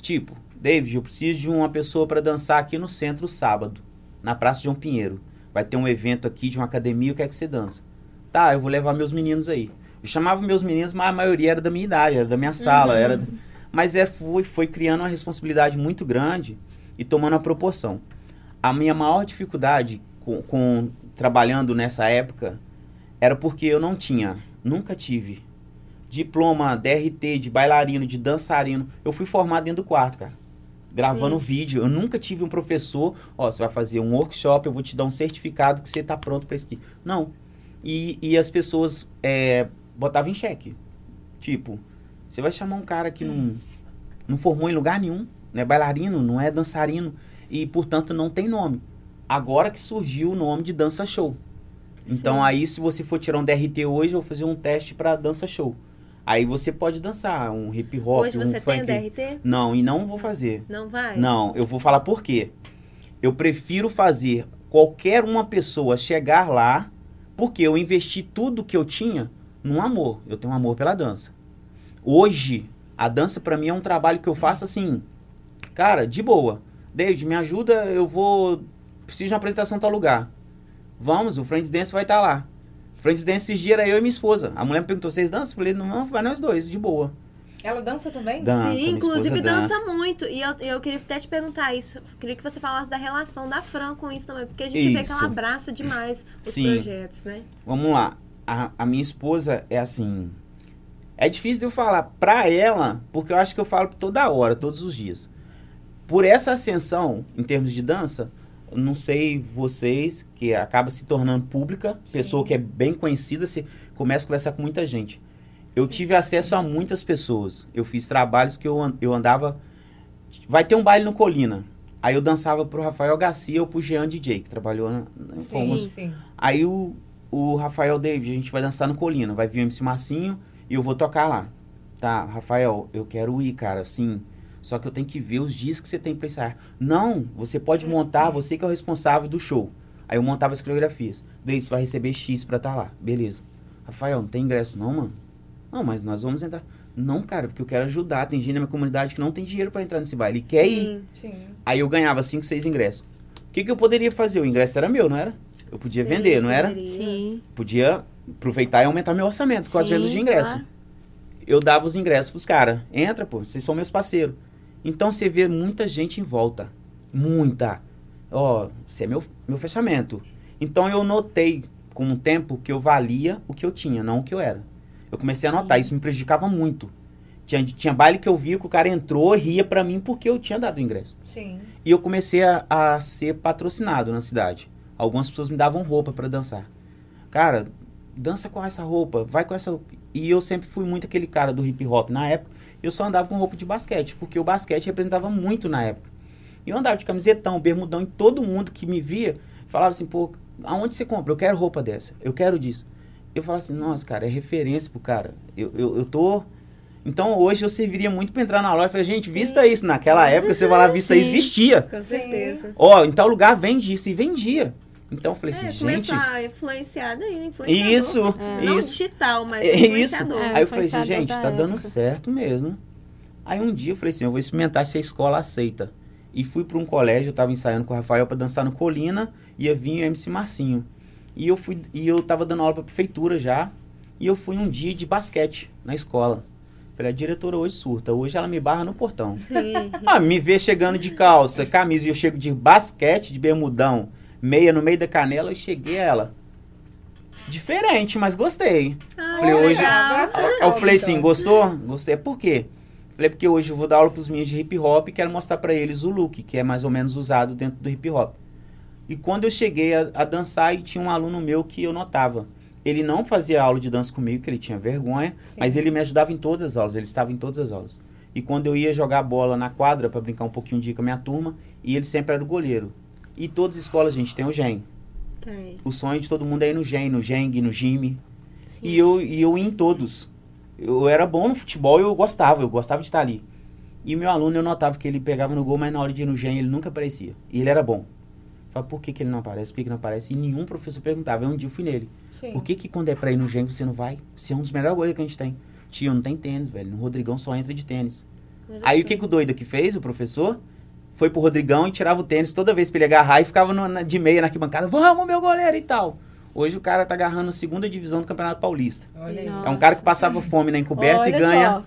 Tipo, David, eu preciso de uma pessoa para dançar aqui no centro sábado, na Praça João Pinheiro. Vai ter um evento aqui de uma academia, o que é que você dança? Tá, eu vou levar meus meninos aí. Eu chamava meus meninos, mas a maioria era da minha idade, era da minha sala, era. Mas é, foi, foi criando uma responsabilidade muito grande e tomando a proporção. A minha maior dificuldade com, com trabalhando nessa época era porque eu não tinha, nunca tive diploma DRT de bailarino, de dançarino. Eu fui formado dentro do quarto, cara. Gravando vídeo. Eu nunca tive um professor, ó, você vai fazer um workshop, eu vou te dar um certificado que você tá pronto para isso aqui. Não. E, e as pessoas é, botavam em xeque. Tipo, você vai chamar um cara que não, não formou em lugar nenhum, não é bailarino, não é dançarino, e portanto não tem nome. Agora que surgiu o nome de dança show. Então Sim. aí, se você for tirar um DRT hoje, eu vou fazer um teste para dança show. Aí você pode dançar um hip hop, Hoje um você tem o DRT? Não, e não vou fazer. Não vai? Não, eu vou falar por quê. Eu prefiro fazer qualquer uma pessoa chegar lá, porque eu investi tudo que eu tinha num amor. Eu tenho um amor pela dança. Hoje, a dança pra mim é um trabalho que eu faço assim, cara, de boa. David, me ajuda, eu vou. Preciso de uma apresentação em tal lugar. Vamos, o Friends Dance vai estar lá. Friends Dance esses dias era eu e minha esposa. A mulher me perguntou: vocês dançam? Eu falei: não, vai nós dois, de boa. Ela dança também? Dança, Sim, inclusive esposa dança muito. E eu, eu queria até te perguntar isso. Queria que você falasse da relação da Fran com isso também. Porque a gente vê que ela Isso. abraça demais os Sim. projetos, né? Vamos lá. A, a minha esposa é assim. É difícil de eu falar pra ela, porque eu acho que eu falo toda hora, todos os dias. Por essa ascensão, em termos de dança, não sei vocês, que acaba se tornando pública, pessoa que é bem conhecida, você começa a conversar com muita gente. Eu tive acesso a muitas pessoas. Eu fiz trabalhos que eu, eu andava. Vai ter um baile no Colina. Aí eu dançava pro Rafael Garcia ou pro Jean DJ, que trabalhou na, na Sim, Fomos. sim. Aí o, o Rafael David, a gente vai dançar no Colina, vai vir o MC Marcinho e eu vou tocar lá. Tá, Rafael, eu quero ir, cara, sim. Só que eu tenho que ver os dias que você tem pra ensaiar. Não, você pode montar, você que é o responsável do show. Aí eu montava as coreografias. Daí você vai receber X pra estar lá. Beleza. Rafael, não tem ingresso não, mano? Não, mas nós vamos entrar. Não, cara, porque eu quero ajudar. Tem gente na minha comunidade que não tem dinheiro pra entrar nesse baile. E quer ir. Sim. Sim. Aí eu ganhava 5, 6 ingressos. O que, que eu poderia fazer? O ingresso era meu, não era? Eu podia vender, não era? Sim. Podia aproveitar e aumentar meu orçamento com as Sim, vendas de ingresso. claro. Eu dava os ingressos pros caras. Entra, pô, vocês são meus parceiros. Então você vê muita gente em volta. Muita. Ó, você é meu, meu fechamento. Então eu notei com o tempo que eu valia o que eu tinha, não o que eu era. Eu comecei a notar, isso me prejudicava muito. Tinha, tinha baile que eu via que o cara entrou e ria pra mim porque eu tinha dado o ingresso. Sim. E eu comecei a, a ser patrocinado na cidade. Algumas pessoas me davam roupa pra dançar. Cara, dança com essa roupa, vai com essa. E eu sempre fui muito aquele cara do hip hop. Na época, eu só andava com roupa de basquete, porque o basquete representava muito na época. E eu andava de camisetão, bermudão, e todo mundo que me via falava assim, pô, aonde você compra? Eu quero roupa dessa, eu quero disso. Eu falava assim, nossa, cara, é referência pro cara. Eu, eu, eu tô. Então hoje eu serviria muito pra entrar na loja e falar, gente, vista isso. Naquela época você vai lá, vista Sim. isso, vestia. Com certeza. Ó, em tal lugar vende isso e vendia. Então eu falei É, assim, gente. começou a influenciar daí, né? Influenciador. Isso, Não isso. digital, mas É isso. influenciador. É, Aí eu falei assim, gente, tá dando época. certo mesmo. Aí um dia eu falei assim, eu vou experimentar se a escola aceita. E fui para um colégio, eu tava ensaiando com o Rafael para dançar no Colina, ia vir o MC Marcinho. E eu fui e eu tava dando aula pra prefeitura já, e eu fui um dia de basquete na escola. Falei, a diretora hoje surta, hoje ela me barra no portão. Ah, me vê chegando de calça, camisa, e eu chego de basquete, de bermudão, meia no meio da canela, eu cheguei a ela. Diferente, mas gostei. Ah, Falei, hoje- legal. Aí eu falei assim, gostou? Gostei. Por quê? Falei, porque hoje eu vou dar aula pros meninos de hip hop e quero mostrar pra eles o look, que é mais ou menos usado dentro do hip hop. E quando eu cheguei a, a dançar, e tinha um aluno meu que eu notava. Ele não fazia aula de dança comigo, que ele tinha vergonha, mas ele me ajudava em todas as aulas, ele estava em todas as aulas. E quando eu ia jogar bola na quadra para brincar um pouquinho de com a minha turma, e ele sempre era o goleiro. E todas as escolas, gente, tem o GEM. Tem. O sonho de todo mundo é ir no GEM, no GENG, no GIME. E eu, e eu ia em todos. Eu era bom no futebol e eu gostava, eu gostava de estar ali. E meu aluno, eu notava que ele pegava no gol, mas na hora de ir no GEM ele nunca aparecia. E ele era bom. Falei, por que, que ele não aparece? Por que, que não aparece? E nenhum professor perguntava. Aí um dia eu fui nele. Sim. Por que, que quando é pra ir no GEM você não vai? Você é um dos melhores goleiros que a gente tem. Tio, não tem tênis, velho. No Rodrigão só entra de tênis. Aí o que, que o doido que fez, o professor? Foi pro Rodrigão e tirava o tênis toda vez pra ele agarrar e ficava no- na- de meia na arquibancada. Vamos, meu goleiro e tal. Hoje o cara tá agarrando a segunda divisão do Campeonato Paulista. Olha aí. Nossa. É um cara que passava fome na encoberta Olha e ganha. só.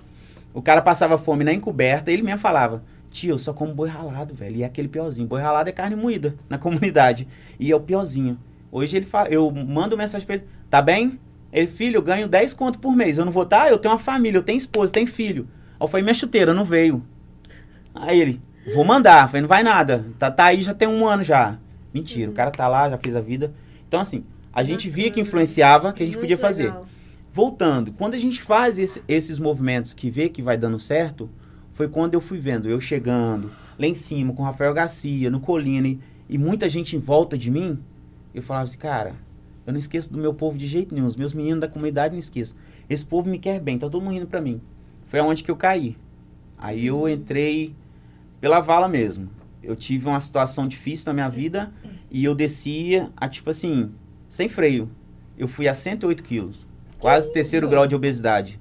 O cara passava fome na encoberta, ele mesmo falava: Tio, eu só como boi ralado, velho. E é aquele piorzinho. Boi ralado é carne moída na comunidade. E é o piorzinho. Hoje ele fala, eu mando mensagem pra ele: Tá bem? Ele, filho, eu ganho 10 conto por mês. Eu não vou estar? Eu tenho uma família, eu tenho esposa, tenho filho. Aí eu falei: Minha chuteira não veio. Aí ele: Vou mandar. Falei: Não vai nada. Tá, tá aí já tem um ano já. Mentira, o cara tá lá, já fez a vida. Então, assim, a gente via que influenciava, que a gente Muito podia fazer legal. voltando, quando a gente faz esse- esses movimentos que vê que vai dando certo, foi quando eu fui vendo, eu chegando lá em cima com o Rafael Garcia, no Colina, e, e muita gente em volta de mim, eu falava assim, cara, eu não esqueço do meu povo de jeito nenhum, os meus meninos da comunidade não esqueço. Esse povo me quer bem, tá todo mundo rindo pra mim. Foi aonde que eu caí. Aí eu entrei pela vala mesmo. Eu tive uma situação difícil na minha vida e eu descia a, tipo assim, sem freio. Eu fui a 108 quilos. Quase terceiro grau de obesidade.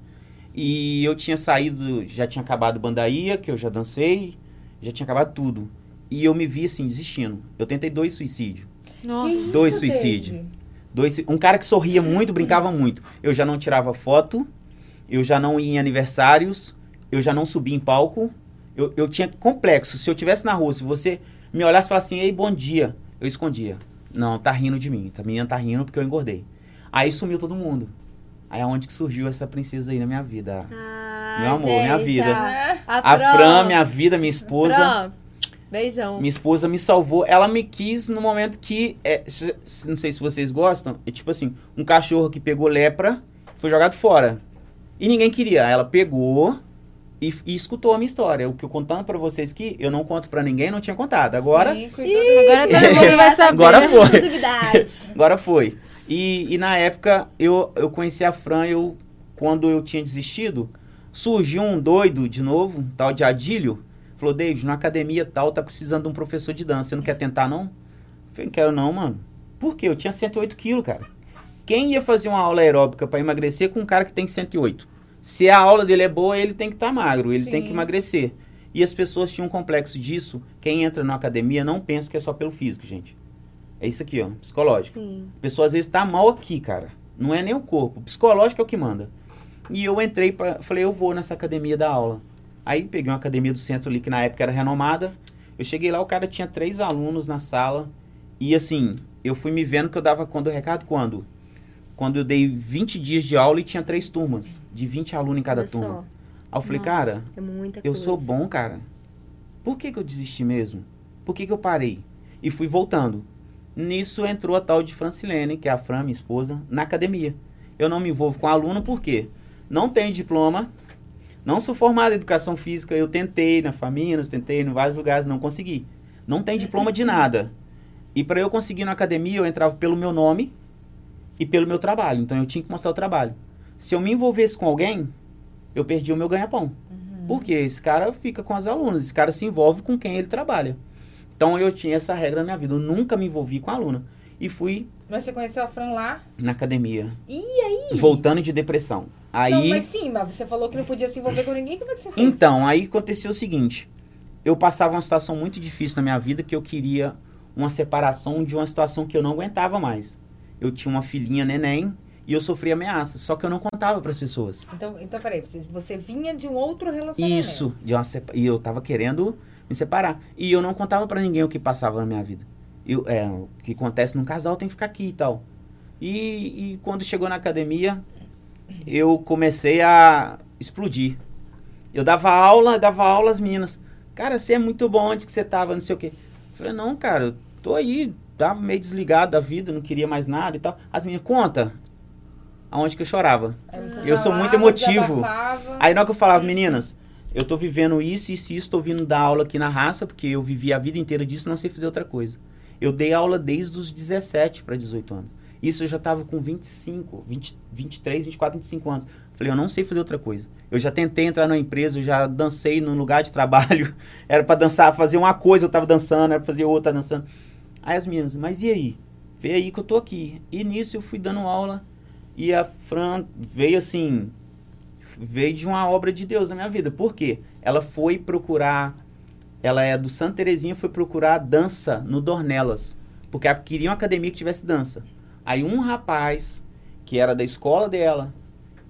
E eu tinha saído, já tinha acabado Bandaía, que eu já dancei, já tinha acabado tudo. E eu me vi assim, desistindo. Eu tentei dois suicídios. Nossa. Que Dois isso, suicídios. Dois, um cara que sorria muito, brincava muito. Eu já não tirava foto, eu já não ia em aniversários, eu já não subia em palco. Eu, eu tinha complexo. Se eu tivesse na rua, se você me olhasse e falasse assim, ei, bom dia, eu escondia. Não, tá rindo de mim. A menina tá rindo porque eu engordei. Aí sumiu todo mundo. Aí aonde que surgiu essa princesa aí na minha vida? Ah, Meu amor, minha gente, vida. A, A Fran, Fran, minha vida, minha esposa. Beijão. Minha esposa me salvou. Ela me quis no momento que. é, não sei se vocês gostam. É tipo assim: um cachorro que pegou lepra foi jogado fora. E ninguém queria. Ela pegou, e, e escutou a minha história. O que eu contando pra vocês que eu não conto pra ninguém, não tinha contado. Agora, Sim, do- Agora todo mundo vai saber. Agora foi. Agora foi. E, e na época eu, eu conheci a Fran, eu, quando eu tinha desistido, surgiu um doido de novo, um tal de Adílio. Falou, David, na academia tal, tá precisando de um professor de dança. Você não quer tentar, não? Eu falei, não quero não, mano. Por quê? Eu tinha 108 quilos, cara. Quem ia fazer uma aula aeróbica pra emagrecer com um cara que tem 108? Se a aula dele é boa, ele tem que estar magro, ele tem Sim. que emagrecer. E as pessoas tinham um complexo disso. Quem entra na academia não pensa que é só pelo físico, gente. É isso aqui, ó, psicológico. Sim. A pessoa às vezes tá mal aqui, cara. Não é nem o corpo. O psicológico é o que manda. E eu entrei para falei, eu vou nessa academia da aula. Aí peguei uma academia do centro ali que na época era renomada. Eu cheguei lá, o cara tinha três alunos na sala. E assim, eu fui me vendo que eu dava quando o recado quando? Quando eu dei 20 dias de aula e tinha três turmas, de 20 alunos em cada Olha turma. só, Aí eu falei, Nossa. cara, é eu coisa. sou bom, cara. Por que, que eu desisti mesmo? Por que, que eu parei? E fui voltando. Nisso entrou a tal de Francilene, que é a Fran, minha esposa, na academia. Eu não me envolvo com aluno por quê? Não tenho diploma, não sou formado em educação física. Eu tentei na Faminas, tentei em vários lugares, não consegui. Não tenho diploma de nada. E para eu conseguir na academia, eu entrava pelo meu nome e pelo meu trabalho. Então eu tinha que mostrar o trabalho. Se eu me envolvesse com alguém, eu perdi o meu ganha-pão. Porque esse cara fica com as alunas, esse cara se envolve com quem ele trabalha. Então eu tinha essa regra na minha vida, eu nunca me envolvi com aluna. E fui Mas você conheceu a Fran lá? na academia. E aí? Voltando de depressão. Aí. Não, mas sim, mas você falou que não podia se envolver com ninguém. Como é que você fez? Então, aí aconteceu o seguinte. Eu passava uma situação muito difícil na minha vida que eu queria uma separação de uma situação que eu não aguentava mais. Eu tinha uma filhinha neném e eu sofria ameaças, só que eu não contava para as pessoas. Então, então peraí, você, você vinha de um outro relacionamento. Isso, sepa- e eu tava querendo me separar. E eu não contava pra ninguém o que passava na minha vida. Eu, é, o que acontece num casal tem que ficar aqui e tal. E, e quando chegou na academia, eu comecei a explodir. Eu dava aula, dava aula às meninas. Cara, você é muito bom, onde que você tava, não sei o quê. Eu falei, não, cara, eu tô aí, tava meio desligado da vida, não queria mais nada e tal. As meninas, conta aonde que eu chorava. Eu sou muito emotivo. Aí na hora que eu falava, meninas, eu tô vivendo isso, isso e isso, tô vindo dar aula aqui na raça, porque eu vivi a vida inteira disso, não sei fazer outra coisa. Eu dei aula desde os 17 para 18 anos. Isso eu já tava com 25, 20, 23, 24, 25 anos. Falei, eu não sei fazer outra coisa. Eu já tentei entrar numa empresa, eu já dancei num lugar de trabalho. Era para dançar, fazer uma coisa, eu tava dançando, era pra fazer outra, dançando. Aí as meninas, mas e aí? Vê aí que eu tô aqui. E nisso eu fui dando aula e a Fran veio assim, veio de uma obra de Deus na minha vida. Por quê? Ela foi procurar, ela é do Santa Terezinha, foi procurar dança no Dornelas, porque ela queria uma academia que tivesse dança. Aí um rapaz, que era da escola dela,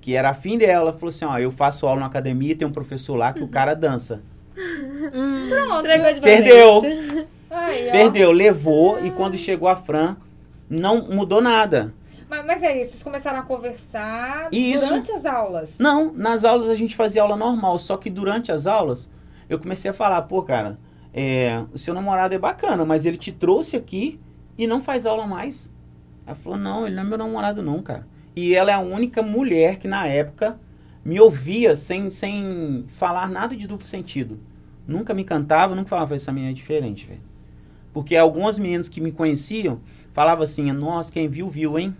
que era afim dela, falou assim, ó, eu faço aula na academia, tem um professor lá que o cara dança. Pronto. Entregou de Perdeu. ó. Levou, e quando chegou a Fran, não mudou nada. Mas, mas aí, vocês começaram a conversar Isso. durante as aulas. Não, nas aulas a gente fazia aula normal, só que durante as aulas eu comecei a falar, pô, cara, é, o seu namorado é bacana, mas ele te trouxe aqui e não faz aula mais. Ela falou, não, ele não é meu namorado não, cara. E ela é a única mulher que na época me ouvia sem, sem falar nada de duplo sentido. Nunca me cantava, nunca falava, essa menina é diferente, velho. Porque algumas meninas que me conheciam falavam assim, nossa, quem viu, viu, hein?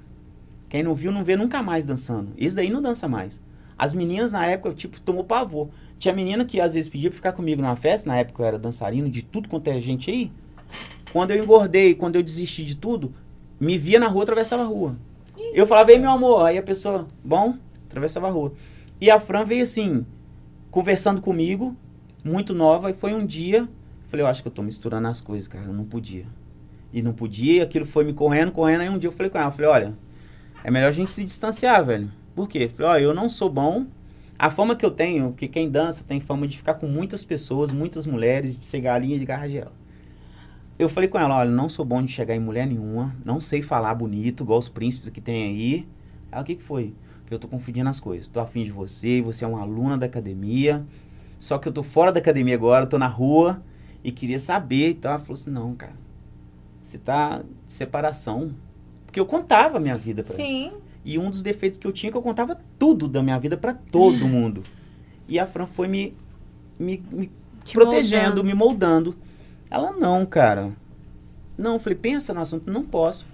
Quem não viu, não vê nunca mais dançando. Esse daí não dança mais. As meninas na época, tipo, tomou pavor. Tinha menina que às vezes pedia pra ficar comigo numa festa, na época eu era dançarino de tudo quanto é gente aí. Quando eu engordei, quando eu desisti de tudo, me via na rua, atravessava a rua. Eu falava, ei meu amor, aí a pessoa, bom, atravessava a rua. E a Fran veio assim, conversando comigo, muito nova, e foi um dia, falei, eu acho que eu tô misturando as coisas, cara, eu não podia. E não podia, aquilo foi me correndo, correndo, aí um dia eu falei com ela, falei, olha, é melhor a gente se distanciar, velho. Por quê? Falei, ó, eu não sou bom. A fama que eu tenho, que quem dança tem fama de ficar com muitas pessoas, muitas mulheres, de ser galinha de garragela. Eu falei com ela, olha, não sou bom de chegar em mulher nenhuma, não sei falar bonito, igual os príncipes que tem aí. Ela, o que que foi? Eu tô confundindo as coisas. Tô afim de você, você é uma aluna da academia. Só que eu tô fora da academia agora, tô na rua e queria saber e tal. Ela falou assim, não, cara, você tá de separação. Porque eu contava a minha vida pra ela. Sim. E um dos defeitos que eu tinha é que eu contava tudo da minha vida pra todo mundo. E a Fran foi me, me, me Te protegendo, moldando. me moldando. Ela, não, cara. Não, eu falei, pensa no assunto, não posso.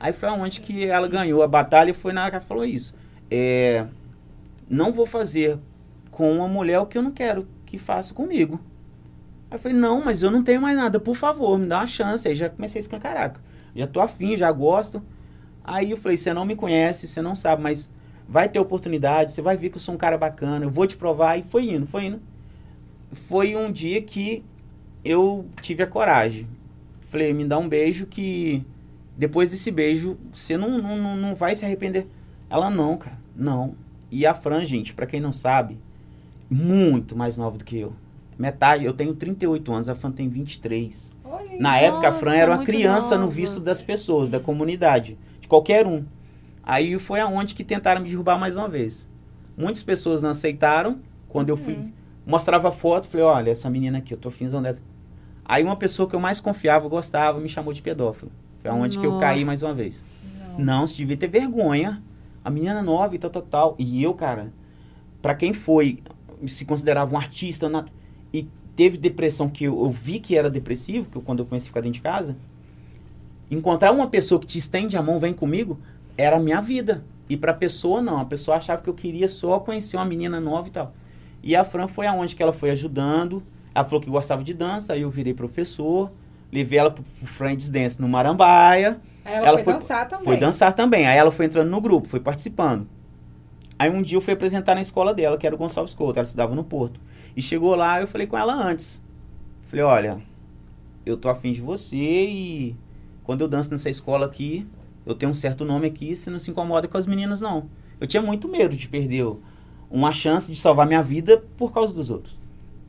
Aí foi onde que ela ganhou a batalha e foi na hora que ela falou isso. É, não vou fazer com uma mulher o que eu não quero que faça comigo. Aí eu falei, não, mas eu não tenho mais nada, por favor, me dá uma chance. Aí já comecei a escancarar. Já tô afim, já gosto. Aí eu falei, você não me conhece, você não sabe, mas vai ter oportunidade, você vai ver que eu sou um cara bacana, eu vou te provar. E foi indo, foi indo. Foi um dia que eu tive a coragem. Falei, me dá um beijo que depois desse beijo você não, não, não, vai se arrepender. Ela, não, cara, não. E a Fran, gente, pra quem não sabe, muito mais nova do que eu. Metade, eu tenho 38 anos, a Fran tem 23. Olha Na época, a Fran Nossa, era uma muito criança no nova. visto das pessoas, da comunidade, de qualquer um. Aí foi aonde que tentaram me derrubar mais uma vez. Muitas pessoas não aceitaram. Quando eu fui, Uhum. mostrava a foto, falei, olha, essa menina aqui, eu tô finzão dela. Aí uma pessoa que eu mais confiava, gostava, me chamou de pedófilo. Foi aonde que eu Nossa. caí mais uma vez. Não. Não, você devia ter vergonha. A menina nova e tal, tal, tal. E eu, cara, pra quem foi, se considerava um artista na- e teve depressão, que eu, eu vi que era depressivo, que eu- quando eu comecei a ficar dentro de casa, encontrar uma pessoa que te estende a mão, vem comigo, era a minha vida. E pra pessoa, não. A pessoa achava que eu queria só conhecer uma menina nova e tal. E a Fran foi aonde que ela foi ajudando. Ela falou que gostava de dança, aí eu virei professor. Levei ela pro pro Friends Dance no Marambaia. Aí ela, Ela foi, foi- dançar também. Foi dançar também. Aí ela foi entrando no grupo, foi participando. Aí um dia eu fui apresentar na escola dela, que era o Gonçalves Couto, ela estudava no Porto. E chegou lá, eu falei com ela antes. Falei, olha, eu tô afim de você e quando eu danço nessa escola aqui, eu tenho um certo nome aqui, você não se incomoda com as meninas, não. Eu tinha muito medo de perder uma chance de salvar minha vida por causa dos outros.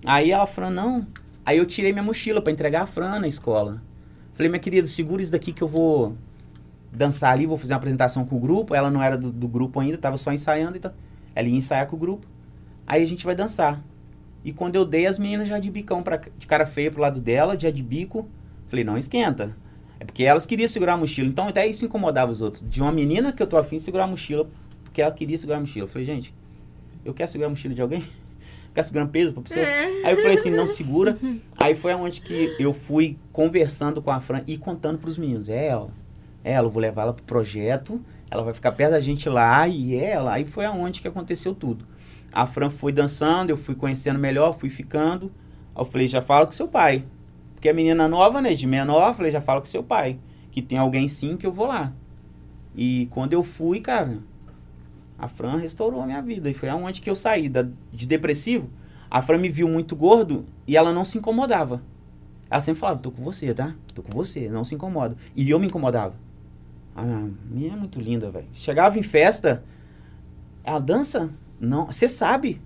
Aí ela falou, não. Aí eu tirei minha mochila para entregar a Fran na escola. Falei, minha querida, segura isso daqui que eu vou dançar ali, vou fazer uma apresentação com o grupo. Ela não era do, do grupo ainda, tava só ensaiando e tal. Ela ia ensaiar com o grupo. Aí a gente vai dançar. E quando eu dei, as meninas já de bicão, pra, de cara feia pro lado dela, já de bico. Falei, não esquenta. É porque elas queriam segurar a mochila. Então até isso incomodava os outros. De uma menina que eu tô afim de segurar a mochila, porque ela queria segurar a mochila. Eu falei, gente, eu quero segurar a mochila de alguém? Quer segurar um peso pra pessoa? Aí eu falei assim, não segura. Aí foi aonde que eu fui conversando com a Fran e contando pros meninos. É ela, é ela, eu vou levar ela pro projeto, ela vai ficar perto da gente lá e é ela. Aí foi aonde que aconteceu tudo. A Fran foi dançando, eu fui conhecendo melhor, fui ficando. Aí eu falei, já fala com seu pai. Porque a menina nova, né, de menor, eu falei, já fala com seu pai. Que tem alguém sim que eu vou lá. E quando eu fui, cara, a Fran restaurou a minha vida. E foi aonde que eu saí da, de depressivo. A Fran me viu muito gordo e ela não se incomodava. Ela sempre falava, tô com você, tá? Tô com você, não se incomoda. E eu me incomodava. A minha é muito linda, velho. Chegava em festa, ela dança? Não, você sabe.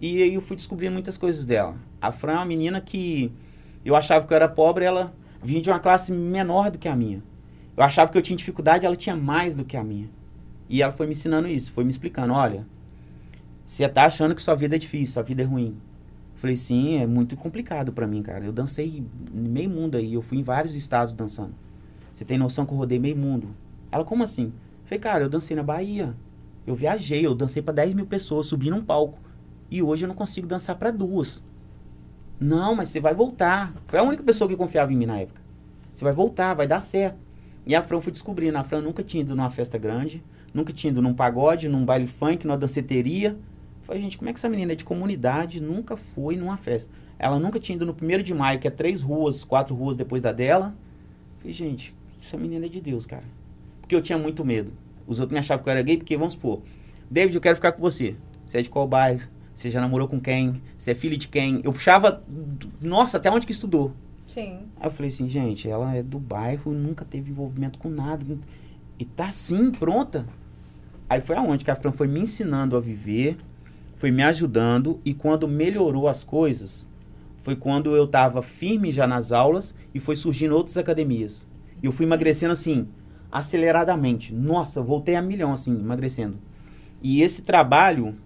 E aí eu fui descobrindo muitas coisas dela. A Fran é uma menina que eu achava que eu era pobre, ela vinha de uma classe menor do que a minha. Eu achava que eu tinha dificuldade, ela tinha mais do que a minha. E ela foi me ensinando isso, foi me explicando, olha, você tá achando que sua vida é difícil, sua vida é ruim. Eu falei, sim, é muito complicado pra mim, cara. Eu dancei meio mundo aí, eu fui em vários estados dançando. Você tem noção que eu rodei meio mundo? Ela, como assim? Falei, cara, eu dancei na Bahia. Eu viajei, eu dancei pra 10 mil pessoas, subi num palco. E hoje eu não consigo dançar pra duas. Não, mas você vai voltar. Foi a única pessoa que confiava em mim na época. Você vai voltar, vai dar certo. E a Fran fui descobrindo. A Fran nunca tinha ido numa festa grande, nunca tinha ido num pagode, num baile funk, numa danceteria. Falei, gente, como é que essa menina é de comunidade nunca foi numa festa? Ela nunca tinha ido no primeiro de maio, que é três ruas, quatro ruas depois da dela. Falei, gente, essa menina é de Deus, cara. Porque eu tinha muito medo. Os outros me achavam que eu era gay, porque, vamos supor, David, eu quero ficar com você. Você é de qual bairro? Você já namorou com quem? Você é filho de quem? Eu puxava, nossa, até onde que estudou. Sim. Aí eu falei assim, gente, ela é do bairro, nunca teve envolvimento com nada. E tá assim, pronta. Aí foi aonde que a Fran foi me ensinando a viver, foi me ajudando, e quando melhorou as coisas, foi quando eu tava firme já nas aulas e foi surgindo outras academias. E eu fui emagrecendo assim, aceleradamente. Nossa, voltei a milhão assim, emagrecendo. E esse trabalho,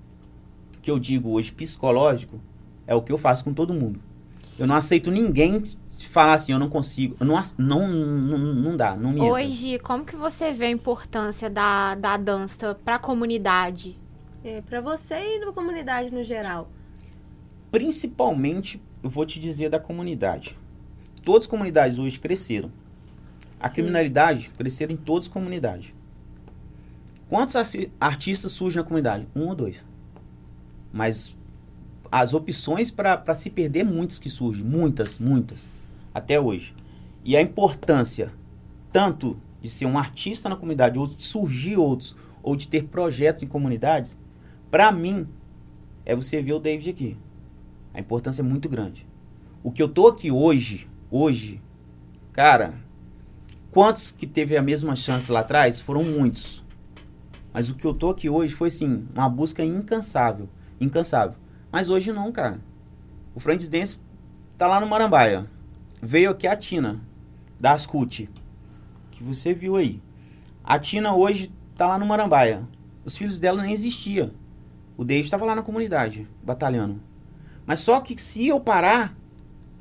que eu digo hoje psicológico, é o que eu faço com todo mundo. Eu não aceito ninguém falar assim, eu não consigo. Eu não, não, não, não dá, não me entra. Hoje, como que você vê a importância da, da dança pra comunidade? É, pra você e da comunidade no geral. Principalmente, eu vou te dizer da comunidade. Todas as comunidades hoje cresceram. A Sim. criminalidade cresceram em todas as comunidades. Quantos artistas surgem na comunidade? Um ou dois. Mas as opções para se perder, muitas que surgem. Muitas, muitas. Até hoje. E a importância, tanto de ser um artista na comunidade, ou de surgir outros, ou de ter projetos em comunidades, para mim, é você ver o David aqui. A importância é muito grande. O que eu tô aqui hoje, hoje, cara, quantos que teve a mesma chance lá atrás? Foram muitos. Mas o que eu tô aqui hoje foi, assim, uma busca incansável. Incansável. Mas hoje não, cara. O Friends Dance tá lá no Marambaia. Veio aqui a Tina, da Ascute, que você viu aí. A Tina hoje tá lá no Marambaia. Os filhos dela nem existiam. O David estava lá na comunidade, batalhando. Mas só que se eu parar,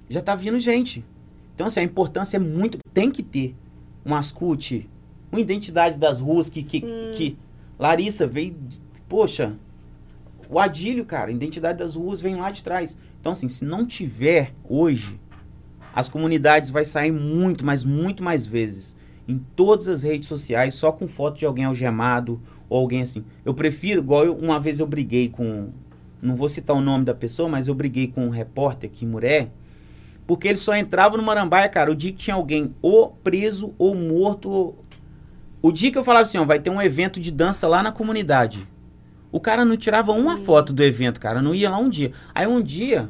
já tá vindo gente. Então, assim, a importância é muito. Tem que ter um Ascute, uma identidade das ruas que, que, que Larissa veio. Poxa, o Adílio, cara, a identidade das ruas vem lá de trás. Então, assim, se não tiver hoje, as comunidades vai sair muito, mas muito mais vezes em todas as redes sociais, só com foto de alguém algemado ou alguém assim. Eu prefiro, igual eu- uma vez eu briguei com. Não vou citar o nome da pessoa, mas eu briguei com um repórter aqui em Muré, porque ele só entrava no Marambaia, cara, o dia que tinha alguém ou preso ou morto. O dia que eu falava assim, ó, vai ter um evento de dança lá na comunidade. O cara não tirava uma foto do evento, cara, não ia lá um dia. Aí um dia,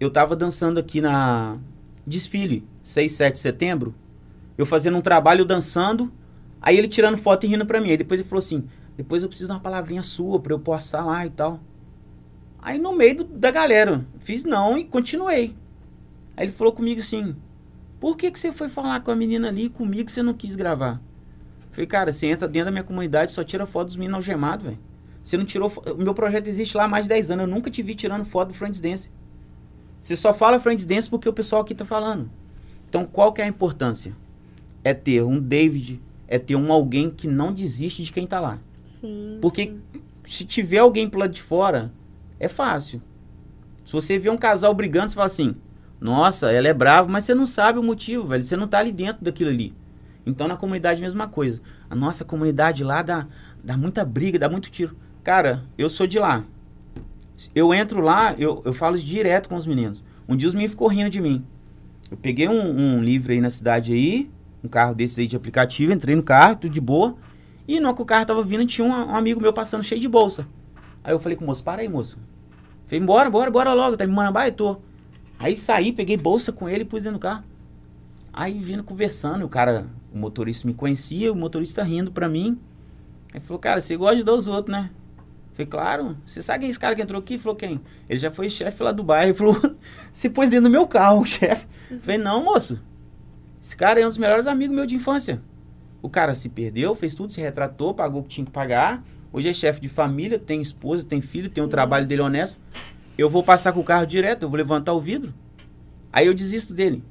eu tava dançando aqui na desfile, 6, 7 de setembro, eu fazendo um trabalho dançando, aí ele tirando foto e rindo pra mim. Aí depois ele falou assim: depois eu preciso de uma palavrinha sua pra eu postar lá e tal. Aí no meio do- da galera, fiz não e continuei. Aí ele falou comigo assim: por que, que você foi falar com a menina ali e comigo você não quis gravar? Falei, cara, você entra dentro da minha comunidade e só tira foto dos meninos algemados, velho. Você não tirou. O meu projeto existe lá há mais de 10 anos. Eu nunca te vi tirando foto do Friends Dance. Você só fala Friends Dance porque o pessoal aqui tá falando. Então, qual que é a importância? É ter um David, é ter um alguém que não desiste de quem tá lá. Sim. Porque sim. se tiver alguém pro lado de fora, é fácil. Se você vê um casal brigando, você fala assim: Nossa, ela é brava, mas você não sabe o motivo, velho. Você não tá ali dentro daquilo ali. Então na comunidade, mesma coisa. A nossa comunidade lá dá, dá muita briga, dá muito tiro. Cara, eu sou de lá. Eu entro lá, eu, eu falo direto com os meninos. Um dia os meninos ficou rindo de mim. Eu peguei um, um livro aí na cidade aí, um carro desse aí de aplicativo, entrei no carro, tudo de boa. E no que o carro tava vindo, tinha um, um amigo meu passando cheio de bolsa. Aí eu falei com o moço, para aí, moço. Falei, bora, bora, bora logo, tá em Marambá, tô. Aí saí, peguei bolsa com ele e pus dentro do carro. Aí vindo conversando, o cara, o motorista me conhecia, o motorista rindo pra mim. Aí falou, cara, você gosta de dar os outros, né? Falei, claro. Você sabe quem é esse cara que entrou aqui? Falou, quem? Ele já foi chefe lá do bairro. Ele falou, você pôs dentro do meu carro, chefe. Falei, não, moço. Esse cara é um dos melhores amigos meu de infância. O cara se perdeu, fez tudo, se retratou, pagou o que tinha que pagar. Hoje é chefe de família, tem esposa, tem filho, tem um Sim. trabalho dele honesto. Eu vou passar com o carro direto, eu vou levantar o vidro. Aí eu desisto dele.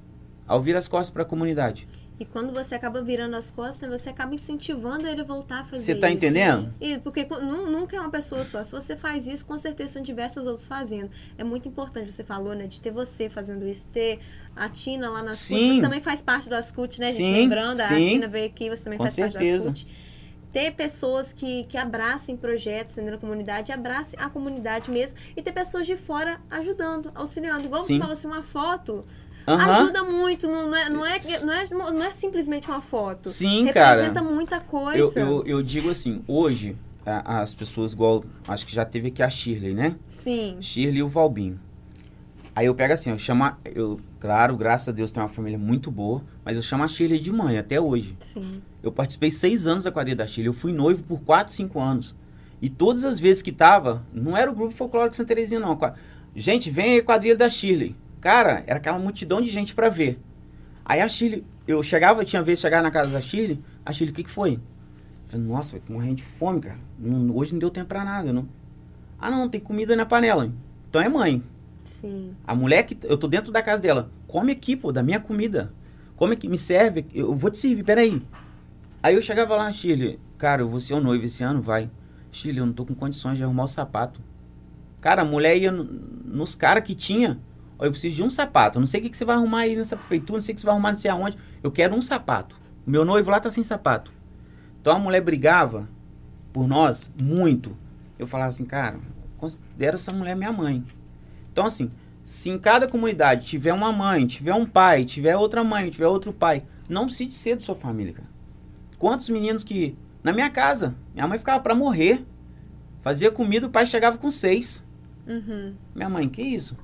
Ao vir as costas para a comunidade. E quando você acaba virando as costas, você acaba incentivando ele a voltar a fazer Você tá isso. entendendo? E porque nunca é uma pessoa só. Se você faz isso, com certeza são diversos outros fazendo. É muito importante, você falou, né? De ter você fazendo isso, ter a Tina lá na. Sim. Você também faz parte do Ascut, né, gente? Sim, Lembrando, a sim. Tina veio aqui, você também Com faz parte certeza. do Ascut. Ter pessoas que, que abracem projetos dentro da comunidade, abracem a comunidade mesmo, e ter pessoas de fora ajudando, auxiliando. Igual você Sim. falou assim, uma foto Aham. ajuda muito, não, é, não, é, não, é, não é simplesmente uma foto. Sim, cara. Representa muita coisa. Eu, eu, eu digo assim, hoje, a- as pessoas igual. Acho que já teve aqui a Shirley, né? Sim. Shirley e o Valbinho. Aí eu pego assim, eu chamo. Eu, claro, graças a Deus tem uma família muito boa, mas eu chamo a Shirley de mãe até hoje. Sim. Eu participei seis anos da quadrilha da Shirley. Eu fui noivo por quatro, cinco anos. E todas as vezes que tava, não era o grupo folclórico Santa Terezinha, não. Gente, vem aí a quadrilha da Shirley. Cara, era aquela multidão de gente pra ver. Aí a Shirley, eu chegava, tinha vez de chegar na casa da Shirley, a Shirley, o que que foi? Eu falei, nossa, vai morrendo de fome, cara. Não- hoje não deu tempo pra nada, não. Ah, não, tem comida na panela. Então é mãe. Sim. A mulher que. Eu tô dentro da casa dela. Come aqui, pô, da minha comida. Come aqui, me serve. Eu vou te servir, peraí. Aí eu chegava lá, Shirley, cara, eu vou ser o noivo esse ano, vai. Shirley, eu não tô com condições de arrumar o sapato. Cara, a mulher ia no- nos caras que tinha. Ó, eu preciso de um sapato. Eu Não sei o que, que você vai arrumar aí nessa prefeitura, não sei o que você vai arrumar não sei aonde. Eu quero um sapato. O meu noivo lá tá sem sapato. Então a mulher brigava por nós muito. Eu falava assim, cara, considero essa mulher minha mãe. Então, assim, se em cada comunidade tiver uma mãe, tiver um pai, tiver outra mãe, tiver outro pai, não precise ser de sua família, cara. Quantos meninos que. Na minha casa, minha mãe ficava pra morrer. Fazia comida, o pai chegava com seis. Uhum. Minha mãe, que isso?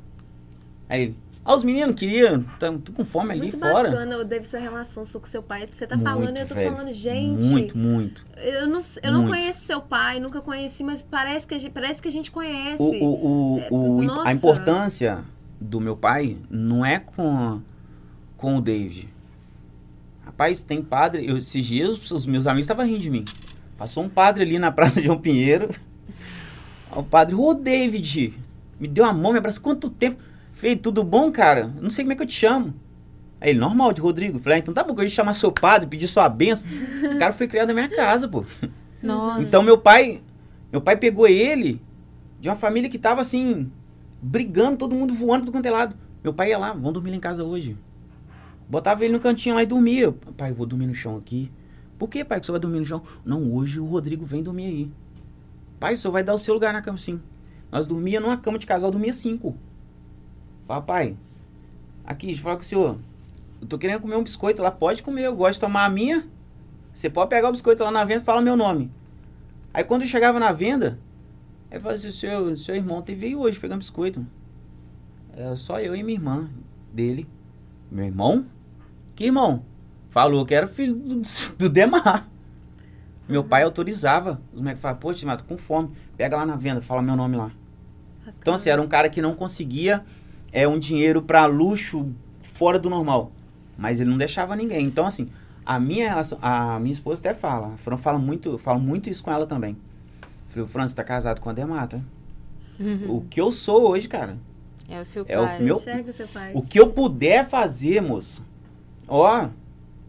Aí ah, os meninos queriam, tão, tô com fome ali Muito fora. bacana deve ser a relação sua com seu pai. Você tá Muito, falando e eu tô velho. falando, gente. Muito, muito. Eu não, eu não Muito. conheço seu pai, nunca conheci, mas parece que a gente, parece que a gente conhece. O, o, É, o, nossa. a importância do meu pai não é com, com o David. Rapaz, tem padre. Eu, esses dias os- os meus amigos estavam rindo de mim. Passou um padre ali na Praça de João Pinheiro. O padre, ô David, me deu a mão, me abraçou. Quanto tempo? Falei, tudo bom, cara? Não sei como é que eu te chamo. Aí ele, normal, de Rodrigo. Falei, ah, então tá bom, que eu ia chamar seu padre, pedir sua benção. O cara foi criado na minha casa, pô. Nossa. Então meu pai, meu pai pegou ele de uma família que tava assim, brigando, todo mundo voando pro quanto é lado. Meu pai ia lá, vamos dormir lá em casa hoje. Botava ele no cantinho lá e dormia. Pai, eu vou dormir no chão aqui. Por que, pai, que o senhor vai dormir no chão? Não, hoje o Rodrigo vem dormir aí. Pai, o senhor vai dar o seu lugar na cama, sim. Nós dormia numa cama de casal, dormia cinco. Fala, pai, aqui, deixa eu falar com o senhor. Eu tô querendo comer um biscoito lá, pode comer, eu gosto de tomar a minha. Você pode pegar o biscoito lá na venda e fala meu nome. Aí quando eu chegava na venda, aí falava assim, seu, seu irmão te veio hoje pegando biscoito. Era só eu e minha irmã dele. Meu irmão? Que irmão? Falou que era filho do, do Demar. Meu pai autorizava. Os moleques falavam, pô, Timar, tô com fome. Pega lá na venda, fala meu nome lá. Então, assim, era um cara que não conseguia é, um dinheiro pra luxo fora do normal. Mas ele não deixava ninguém. Então, assim, a minha relação. A minha esposa até fala. A Fran fala muito, eu falo muito isso com ela também. Falei, Fran, você tá casado com a Demata. O que eu sou hoje, cara. É o seu É o pai. Você meu- enxerga seu pai. O que eu puder fazer, moço. Ó,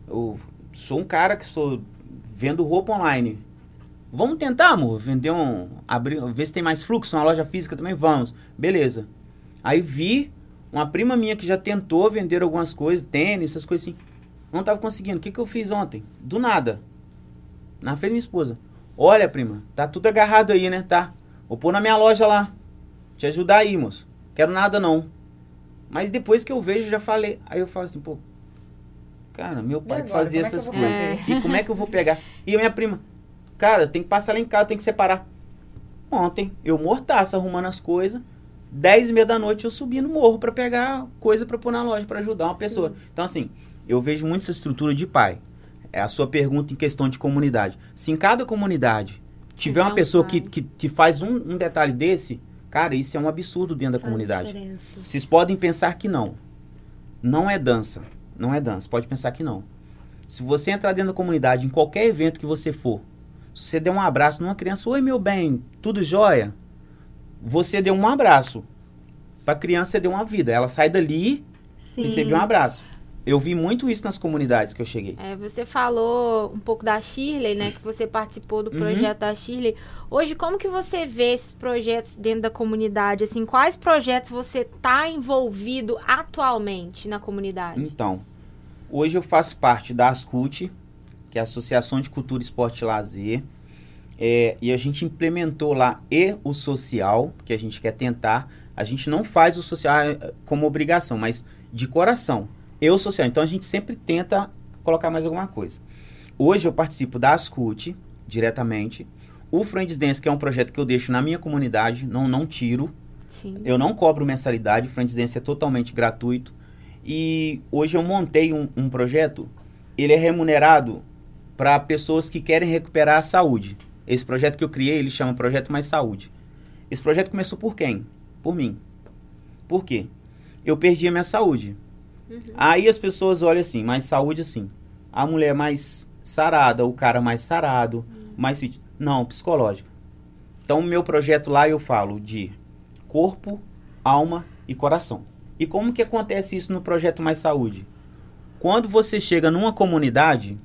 eu sou um cara que sou vendo roupa online. Vamos tentar, amor, vender um, abrir, ver se tem mais fluxo, uma loja física também, vamos. Beleza. Aí vi uma prima minha que já tentou vender algumas coisas, tênis, essas coisas assim. Não tava conseguindo. O que que eu fiz ontem? Do nada. Na frente da minha esposa. Olha, prima, tá tudo agarrado aí, né? Tá. Vou pôr na minha loja lá. Te ajudar aí, moço. Quero nada não. Mas depois que eu vejo, já falei. Aí eu falo assim, pô. Cara, meu pai que agora? fazia é essas coisas. fazer? E como é que eu vou pegar? E a minha prima, cara, tem que passar lá em casa, tem que separar. Ontem, eu mortaça arrumando as coisas. Dez e meia da noite eu subi no morro pra pegar coisa pra pôr na loja, pra ajudar uma pessoa. Então, assim, eu vejo muito essa estrutura de pai. É a sua pergunta em questão de comunidade. Se em cada comunidade tiver uma um pessoa que, que, que faz um, um detalhe desse, cara, isso é um absurdo dentro da Faz comunidade. diferença. Vocês podem pensar que não. Não é dança. Não é dança. Pode pensar que não. Se você entrar dentro da comunidade, em qualquer evento que você for, se você der um abraço numa criança, oi meu bem, tudo jóia? Você deu um abraço. Pra criança, você deu uma vida. Ela sai dali Sim. e você um abraço. Eu vi muito isso nas comunidades que eu cheguei. É, você falou um pouco da Shirley, né? Que você participou do Uhum. projeto da Shirley. Hoje, como que você vê esses projetos dentro da comunidade? Assim, quais projetos você está envolvido atualmente na comunidade? Então, hoje eu faço parte da ASCUT, que é a Associação de Cultura, Esporte e Lazer. É, e a gente implementou lá e o social, que a gente quer tentar. A gente não faz o social eh, como obrigação, mas de coração. E o social. Então a gente sempre tenta colocar mais alguma coisa. Hoje eu participo da ASCUT diretamente. O Friends Dance, que é um projeto que eu deixo na minha comunidade, não, não tiro. Sim. Eu não cobro mensalidade, o Friends Dance é totalmente gratuito. E hoje eu montei um, um projeto, ele é remunerado para pessoas que querem recuperar a saúde. Esse projeto que eu criei, ele chama Projeto Mais Saúde. Esse projeto começou por quem? Por mim. Por quê? Eu perdi a minha saúde. Aí as pessoas olham assim, mais saúde assim. A mulher mais sarada, o cara mais sarado, mais fit. Não, psicológico. Então, o meu projeto lá eu falo de corpo, alma e coração. E como que acontece isso no projeto Mais Saúde? Quando você chega numa comunidade,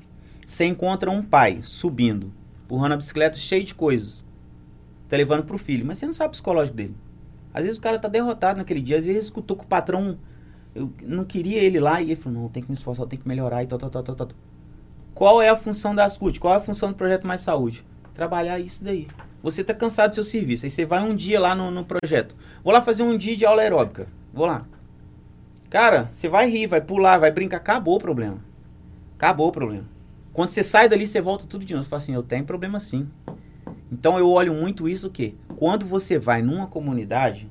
você encontra um pai subindo, empurrando a bicicleta cheio de coisas, tá levando pro filho, mas você não sabe o psicológico dele. Às vezes o cara tá derrotado naquele dia, às vezes escutou que o patrão eu não queria ele lá e ele falou, não, tem que me esforçar, tem que melhorar e tal, tal, tal, tal, tal. Qual é a função da Ascut? Qual é a função do Projeto Mais Saúde? Trabalhar isso daí. Você tá cansado do seu serviço, aí você vai um dia lá no, no projeto. Vou lá fazer um dia de aula aeróbica. Vou lá. Cara, você vai rir, vai pular, vai brincar. Acabou o problema. Acabou o problema. Quando você sai dali, você volta tudo de novo. Você fala assim, eu tenho problema sim. Então eu olho muito isso que quando você vai numa comunidade,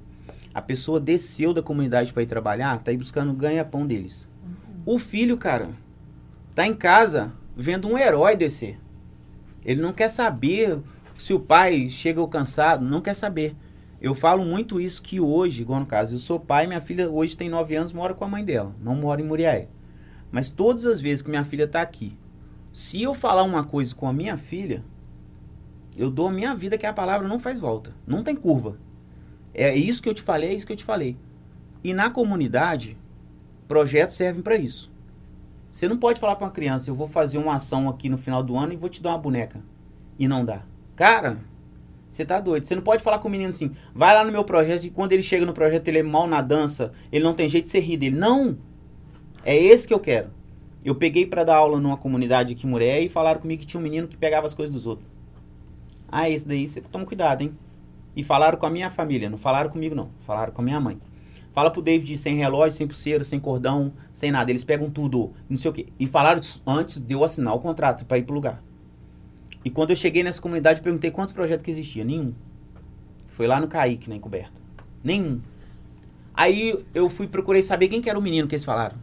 a pessoa desceu da comunidade para ir trabalhar, tá aí buscando ganha-pão deles. Uhum. O filho, cara, tá em casa vendo um herói descer. Ele não quer saber se o pai chega cansado, não quer saber. Eu falo muito isso que hoje, igual no caso, eu sou pai, minha filha hoje tem 9 anos, mora com a mãe dela, não mora em Muriaé. Mas todas as vezes que minha filha tá aqui, se eu falar uma coisa com a minha filha, eu dou a minha vida que a palavra não faz volta, não tem curva. É isso que eu te falei, é isso que eu te falei. E na comunidade, projetos servem para isso. Você não pode falar para uma criança, eu vou fazer uma ação aqui no final do ano e vou te dar uma boneca. E não dá. Cara, você tá doido. Você não pode falar com o menino assim, vai lá no meu projeto e quando ele chega no projeto ele é mal na dança, ele não tem jeito de ser rir dele. Não! É esse que eu quero. Eu peguei para dar aula numa comunidade aqui em Muré e falaram comigo que tinha um menino que pegava as coisas dos outros. Ah, esse daí, você toma cuidado, hein? E falaram com a minha família, não falaram comigo não, falaram com a minha mãe. Fala pro David sem relógio, sem pulseira, sem cordão, sem nada. Eles pegam tudo, não sei o quê. E falaram antes de eu assinar o contrato para ir pro lugar. E quando eu cheguei nessa comunidade, perguntei quantos projetos que existia. Nenhum. Foi lá no Kaique, na encoberta. Nenhum. Aí eu fui procurei saber quem que era o menino que eles falaram.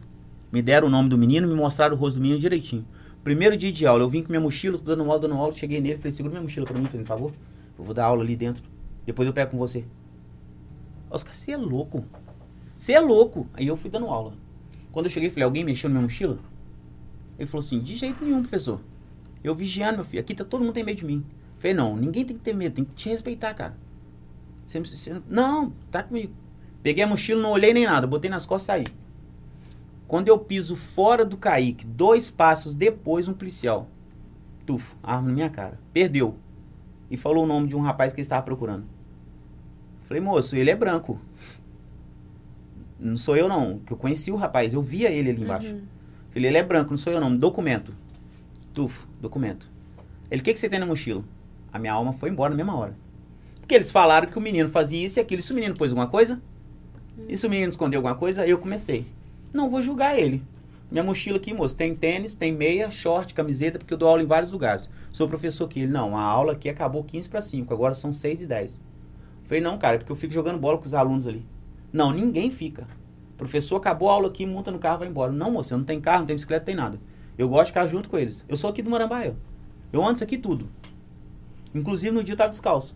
Me deram o nome do menino, me mostraram o rosto do menino direitinho. Primeiro dia de aula, eu vim com minha mochila, tô dando aula, dando aula, cheguei nele, falei, segura minha mochila pra mim, por favor. Eu vou dar aula ali dentro. Depois eu pego com você. Oscar, você é louco. Você é louco. Aí eu fui dando aula. Quando eu cheguei, falei, alguém mexeu na minha mochila? Ele falou assim, de jeito nenhum, professor. Eu vigiando, meu filho. Aqui tá, todo mundo tem medo de mim. Eu falei, não, ninguém tem que ter medo, tem que te respeitar, cara. Você, você, não, tá comigo. Peguei a mochila, não olhei nem nada, botei nas costas e saí. Quando eu piso fora do Kaique, dois passos depois, um policial. Tufo, arma na minha cara. Perdeu. E falou o nome de um rapaz que ele estava procurando. Falei, moço, ele é branco. Não sou eu não, que eu conheci o rapaz, eu via ele ali embaixo. Uhum. Falei, ele é branco, não sou eu não, documento. Tufo, documento. Ele, o que, que você tem na mochila? A minha alma foi embora na mesma hora. Porque eles falaram que o menino fazia isso e aquilo. E se o menino pôs alguma coisa? Uhum. E se o menino escondeu alguma coisa? Eu comecei. Não vou julgar ele. Minha mochila aqui, moço, tem tênis, tem meia, short, camiseta, porque eu dou aula em vários lugares. Sou professor aqui. Ele, não, a aula aqui acabou 15 para 5, agora são 6 e 10. Falei, não, cara, é porque eu fico jogando bola com os alunos ali. Não, ninguém fica. Professor acabou a aula aqui, monta no carro vai embora. Não, moço, eu não tenho carro, não tenho bicicleta, não tem nada. Eu gosto de ficar junto com eles. Eu sou aqui do Marambaia. Eu ando isso aqui tudo. Inclusive no dia eu tava descalço.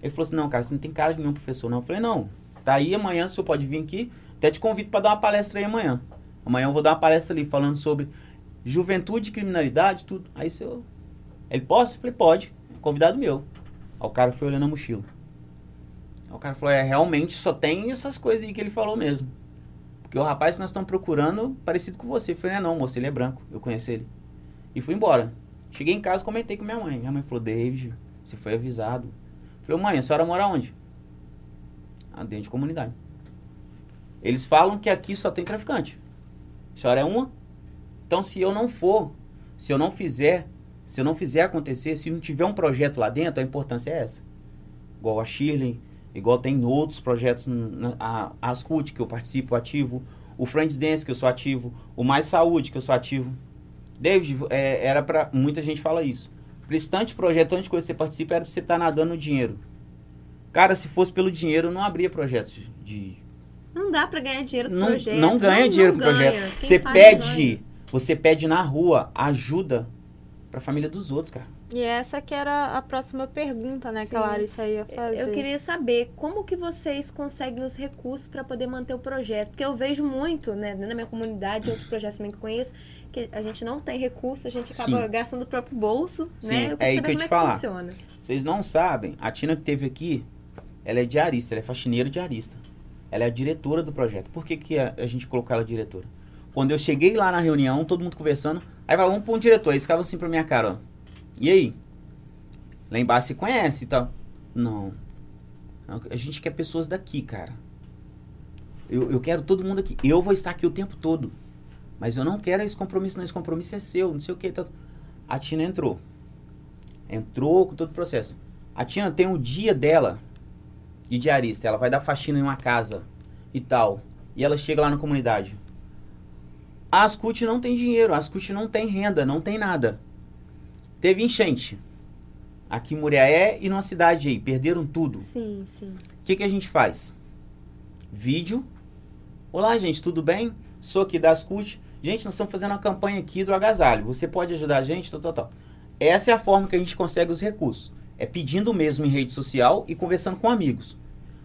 Ele falou assim, não, cara, você não tem cara de nenhum professor, não. Eu falei, não, tá aí amanhã, o senhor pode vir aqui. Até te convido para dar uma palestra aí amanhã. Amanhã eu vou dar uma palestra ali falando sobre juventude, criminalidade, tudo. Aí se eu. Ele posso? Eu falei, pode. Convidado meu. Aí o cara foi olhando a mochila. O cara falou, é, realmente só tem essas coisas aí que ele falou mesmo. Porque o rapaz que nós estamos procurando, parecido com você. Eu falei, não, moço, ele é branco, eu conheço ele. E fui embora. Cheguei em casa comentei com minha mãe. Minha mãe falou, David, você foi avisado. Eu falei, mãe, a senhora mora onde? Ah, dentro de comunidade. Eles falam que aqui só tem traficante. A é uma? Então, se eu não for, se eu não fizer, se eu não fizer acontecer, se não tiver um projeto lá dentro, a importância é essa. Igual a Shirley, Igual tem outros projetos, a, a Ascut, que eu participo ativo, o Friends Dance, que eu sou ativo, o Mais Saúde, que eu sou ativo. David, é, era para Muita gente fala isso. Prestante projeto, tanto de você participa, era pra você estar tá nadando no dinheiro. Cara, se fosse pelo dinheiro, eu não abria projetos de. de... Não dá para ganhar dinheiro com não, projeto. Não ganha não, dinheiro não com ganha. projeto. Quem você pede, você pede na rua ajuda pra família dos outros, cara. E essa que era a próxima pergunta, né, Sim. que a Larissa ia fazer. Eu queria saber como que vocês conseguem os recursos para poder manter o projeto, porque eu vejo muito, né, na minha comunidade, outros projetos também que conheço, que a gente não tem recurso, a gente acaba Sim. gastando o próprio bolso, Sim. né? Eu é aí que eu te é falar. Funciona. Vocês não sabem, a Tina que teve aqui, ela é diarista, ela é faxineira diarista. Ela é a diretora do projeto. Por que, que a, a gente colocou ela diretora? Quando eu cheguei lá na reunião, todo mundo conversando, aí falava, vamos pôr um diretor. Aí ficava assim pra minha cara, ó. E aí? Lá embaixo se conhece e tal. Não. A gente quer pessoas daqui, cara. Eu, eu quero todo mundo aqui. Eu vou estar aqui o tempo todo. Mas eu não quero esse compromisso, não. Esse compromisso é seu, não sei o que. Tá. A Tina entrou. Entrou com todo o processo. A Tina tem o dia dela de diarista. Ela vai dar faxina em uma casa e tal. E ela chega lá na comunidade. A Ascut não tem dinheiro, a Ascut não tem renda, não tem nada. Teve enchente. Aqui em Muriaé e numa cidade aí. Perderam tudo. Sim, sim. O que, que a gente faz? Vídeo. Olá, gente, tudo bem? Sou aqui da Ascut. Gente, nós estamos fazendo uma campanha aqui do agasalho. Você pode ajudar a gente? Tal, tal, tal. Essa é a forma que a gente consegue os recursos. É pedindo mesmo em rede social e conversando com amigos.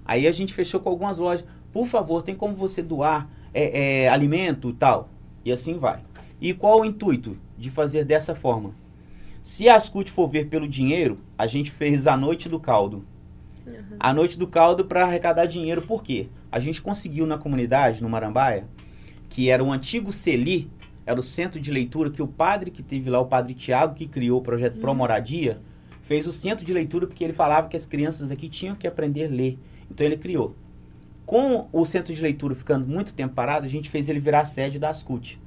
Aí a gente fechou com algumas lojas. Por favor, tem como você doar é, é, alimento e tal? E assim vai. E qual o intuito de fazer dessa forma? Se a Ascut for ver pelo dinheiro, a gente fez a Noite do Caldo. Uhum. A Noite do Caldo para arrecadar dinheiro, por quê? A gente conseguiu na comunidade, no Marambaia, que era o antigo CELI, era o centro de leitura que o padre que teve lá, o padre Tiago, que criou o projeto uhum. Pro Moradia, fez o centro de leitura porque ele falava que as crianças daqui tinham que aprender a ler. Então ele criou. Com o centro de leitura ficando muito tempo parado, a gente fez ele virar sede da Ascut.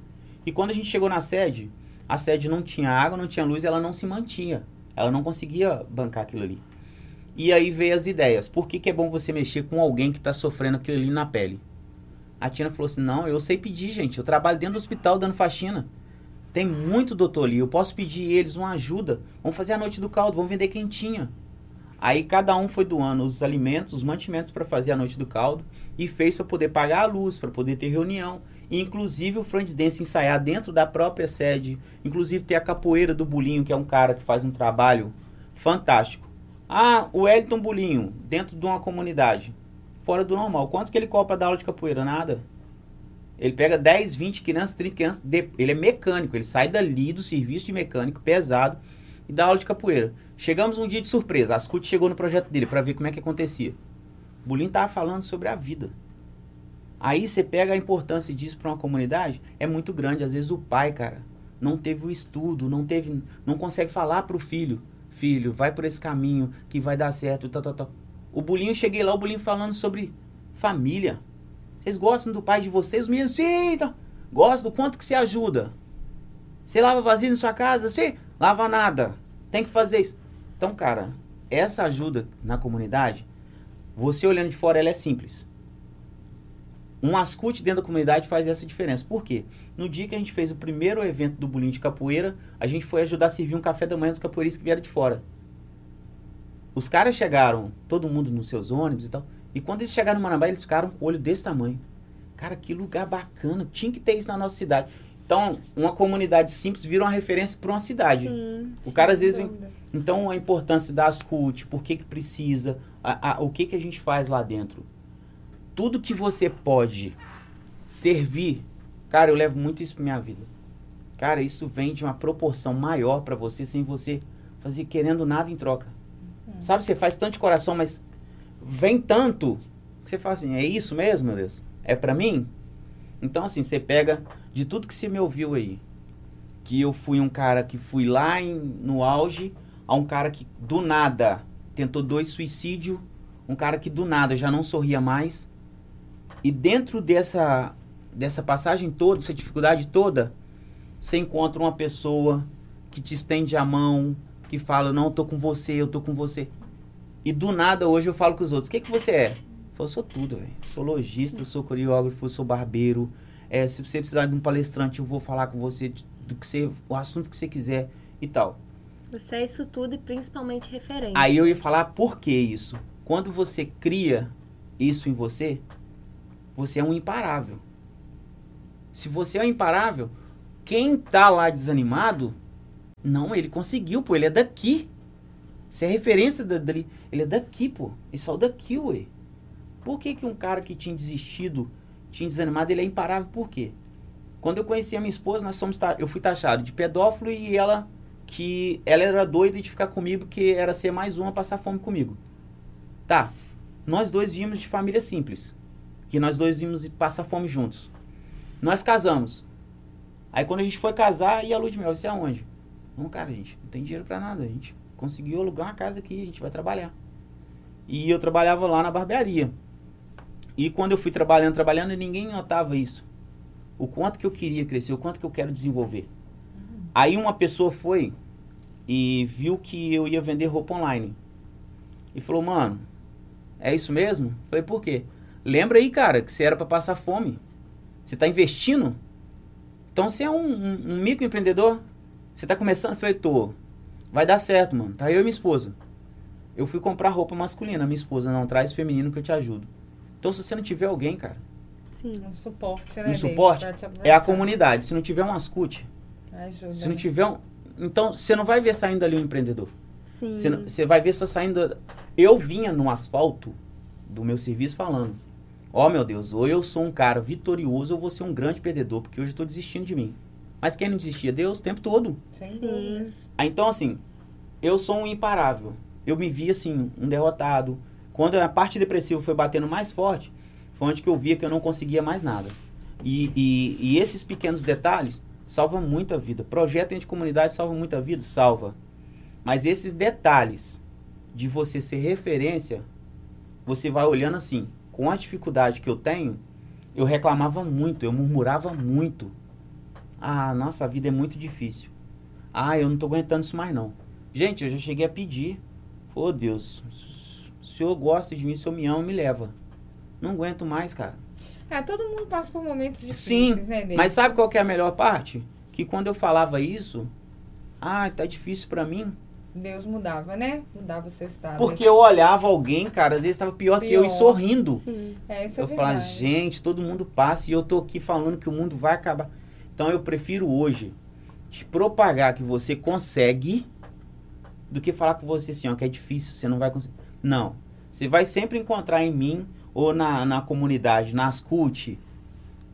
E quando a gente chegou na sede, a sede não tinha água, não tinha luz, ela não se mantinha. Ela não conseguia bancar aquilo ali. E aí veio as ideias. Por que, que é bom você mexer com alguém que está sofrendo aquilo ali na pele? A Tina falou assim: não, eu sei pedir, gente. Eu trabalho dentro do hospital dando faxina. Tem muito doutor ali. Eu posso pedir eles uma ajuda. Vamos fazer a noite do caldo, vamos vender quentinha. Aí cada um foi doando os alimentos, os mantimentos para fazer a noite do caldo e fez para poder pagar a luz, para poder ter reunião. E, inclusive o Friends Dance ensaiar dentro da própria sede. Inclusive ter a capoeira do Bulinho, que é um cara que faz um trabalho fantástico. Ah, o Wellington Bulinho, dentro de uma comunidade. Fora do normal. Quanto que ele cobra dar aula de capoeira? Nada. Ele pega 10, 20 crianças, 30 crianças. Ele é mecânico. Ele sai dali do serviço de mecânico pesado e dá aula de capoeira. Chegamos um dia de surpresa. A Ascut chegou no projeto dele para ver como é que acontecia. O Bulim tava falando sobre a vida. Aí você pega a importância disso para uma comunidade, é muito grande. Às vezes o pai, cara, não teve o estudo, não teve, não consegue falar pro filho, filho, vai por esse caminho que vai dar certo, tal, tal, tal. O Bulinho, cheguei lá, o Bulinho falando sobre família. Vocês gostam do pai de vocês? Os meninos, sim, então. Gosto do quanto que você ajuda. Você lava vasilha na sua casa? Sim. Lava nada. Tem que fazer isso. Então, cara, essa ajuda na comunidade, você olhando de fora, ela é simples. Um ascute dentro da comunidade faz essa diferença. Por quê? No dia que a gente fez o primeiro evento do bolinho de capoeira, a gente foi ajudar a servir um café da manhã dos capoeiristas que vieram de fora. Os caras chegaram, todo mundo nos seus ônibus e tal. E quando eles chegaram no Manambá, eles ficaram com o olho desse tamanho. Cara, que lugar bacana. Tinha que ter isso na nossa cidade. Então, uma comunidade simples vira uma referência para uma cidade. Sim, o cara às vezes vem, então a importância da Ascult, por que que precisa, a, a, o que que a gente faz lá dentro. Tudo que você pode servir, cara, eu levo muito isso para minha vida. Cara, isso vem de uma proporção maior para você sem você fazer querendo nada em troca. Hum. Sabe, você faz tanto de coração, mas vem tanto que você fala assim, é isso mesmo, meu Deus? É para mim? Então assim, você pega de tudo que você me ouviu aí, que eu fui um cara que fui lá em, no auge, a um cara que do nada tentou dois suicídios, um cara que do nada já não sorria mais. E dentro dessa dessa passagem toda, essa dificuldade toda, você encontra uma pessoa que te estende a mão, que fala, não, eu tô com você, eu tô com você. E do nada hoje eu falo com os outros, o que que você é? Eu, falo, sou tudo, velho. Sou lojista, sou coreógrafo, sou barbeiro, é, se você precisar de um palestrante, eu vou falar com você do que você, o assunto que você quiser e tal. Você é isso tudo e principalmente referência. Aí eu ia falar por que isso. Quando você cria isso em você, você é um imparável. Se você é um imparável, quem tá lá desanimado, não, ele conseguiu, pô, ele é daqui. Você é referência dali. Ele é daqui, pô. Ele saiu daqui, ué. Por que, que um cara que tinha desistido tinha desanimado, ele é imparável por quê? Quando eu conheci a minha esposa, nós somos eu fui taxado de pedófilo e ela que ela era doida de ficar comigo, que era ser mais uma passar fome comigo. Tá. Nós dois vimos de família simples, que nós dois vimos passar fome juntos. Nós casamos. Aí quando a gente foi casar, e a luz de mel, você aonde? Não, cara, gente, não tem dinheiro para nada. Gente conseguiu alugar uma casa aqui, a gente vai trabalhar. E eu trabalhava lá na barbearia. E quando eu fui trabalhando, trabalhando, ninguém notava isso. O quanto que eu queria crescer, o quanto que eu quero desenvolver. Aí uma pessoa foi e viu que eu ia vender roupa online. E falou, mano, é isso mesmo? Falei, por quê? Lembra aí, cara, que você era para passar fome. Você tá investindo? Então você é um, um, um microempreendedor? Você tá começando? Falei, tô. Vai dar certo, mano. Tá eu e minha esposa. Eu fui comprar roupa masculina. Minha esposa não traz feminino que eu te ajudo. Então se você não tiver alguém, cara. Sim. Um suporte, né? Um suporte é a comunidade. Se não tiver um ascute, Ajuda. se não né? tiver um. Então você não vai ver saindo dali um empreendedor. Sim. Você, não- você vai ver só saindo. Eu vinha no asfalto do meu serviço falando: Ó meu Deus, ou eu sou um cara vitorioso ou vou ser um grande perdedor, porque hoje eu tô desistindo de mim. Mas quem não desistia? Deus o tempo todo. Sim. Ah, Então, assim, eu sou um imparável. Eu me vi assim, um derrotado. Quando a parte depressiva foi batendo mais forte, foi onde que eu via que eu não conseguia mais nada. E, e, e esses pequenos detalhes salvam muita vida. Projeto de comunidade salva muita vida? Salva. Mas esses detalhes de você ser referência, você vai olhando assim, com a dificuldade que eu tenho, eu reclamava muito, eu murmurava muito. Ah, nossa, a vida é muito difícil. Ah, eu não tô aguentando isso mais não. Gente, eu já cheguei a pedir. Ô Deus, se o senhor gosta de mim, se o senhor me ama, me leva. Não aguento mais, cara. Ah, todo mundo passa por momentos Sim, difíceis, né, David? Mas sabe qual que é a melhor parte? Que quando eu falava isso, ah, tá difícil pra mim. Deus mudava, né? Mudava o seu estado. Porque eu olhava alguém, cara, às vezes tava pior, que eu e Pior. sorrindo. Sim. É, isso é eu falava, verdade. gente, todo mundo passa e eu tô aqui falando que o mundo vai acabar. Então eu prefiro hoje te propagar que você consegue do que falar com você assim, ó, que é difícil, você não vai conseguir. Não. Você vai sempre encontrar em mim ou na, na comunidade, nas CUT,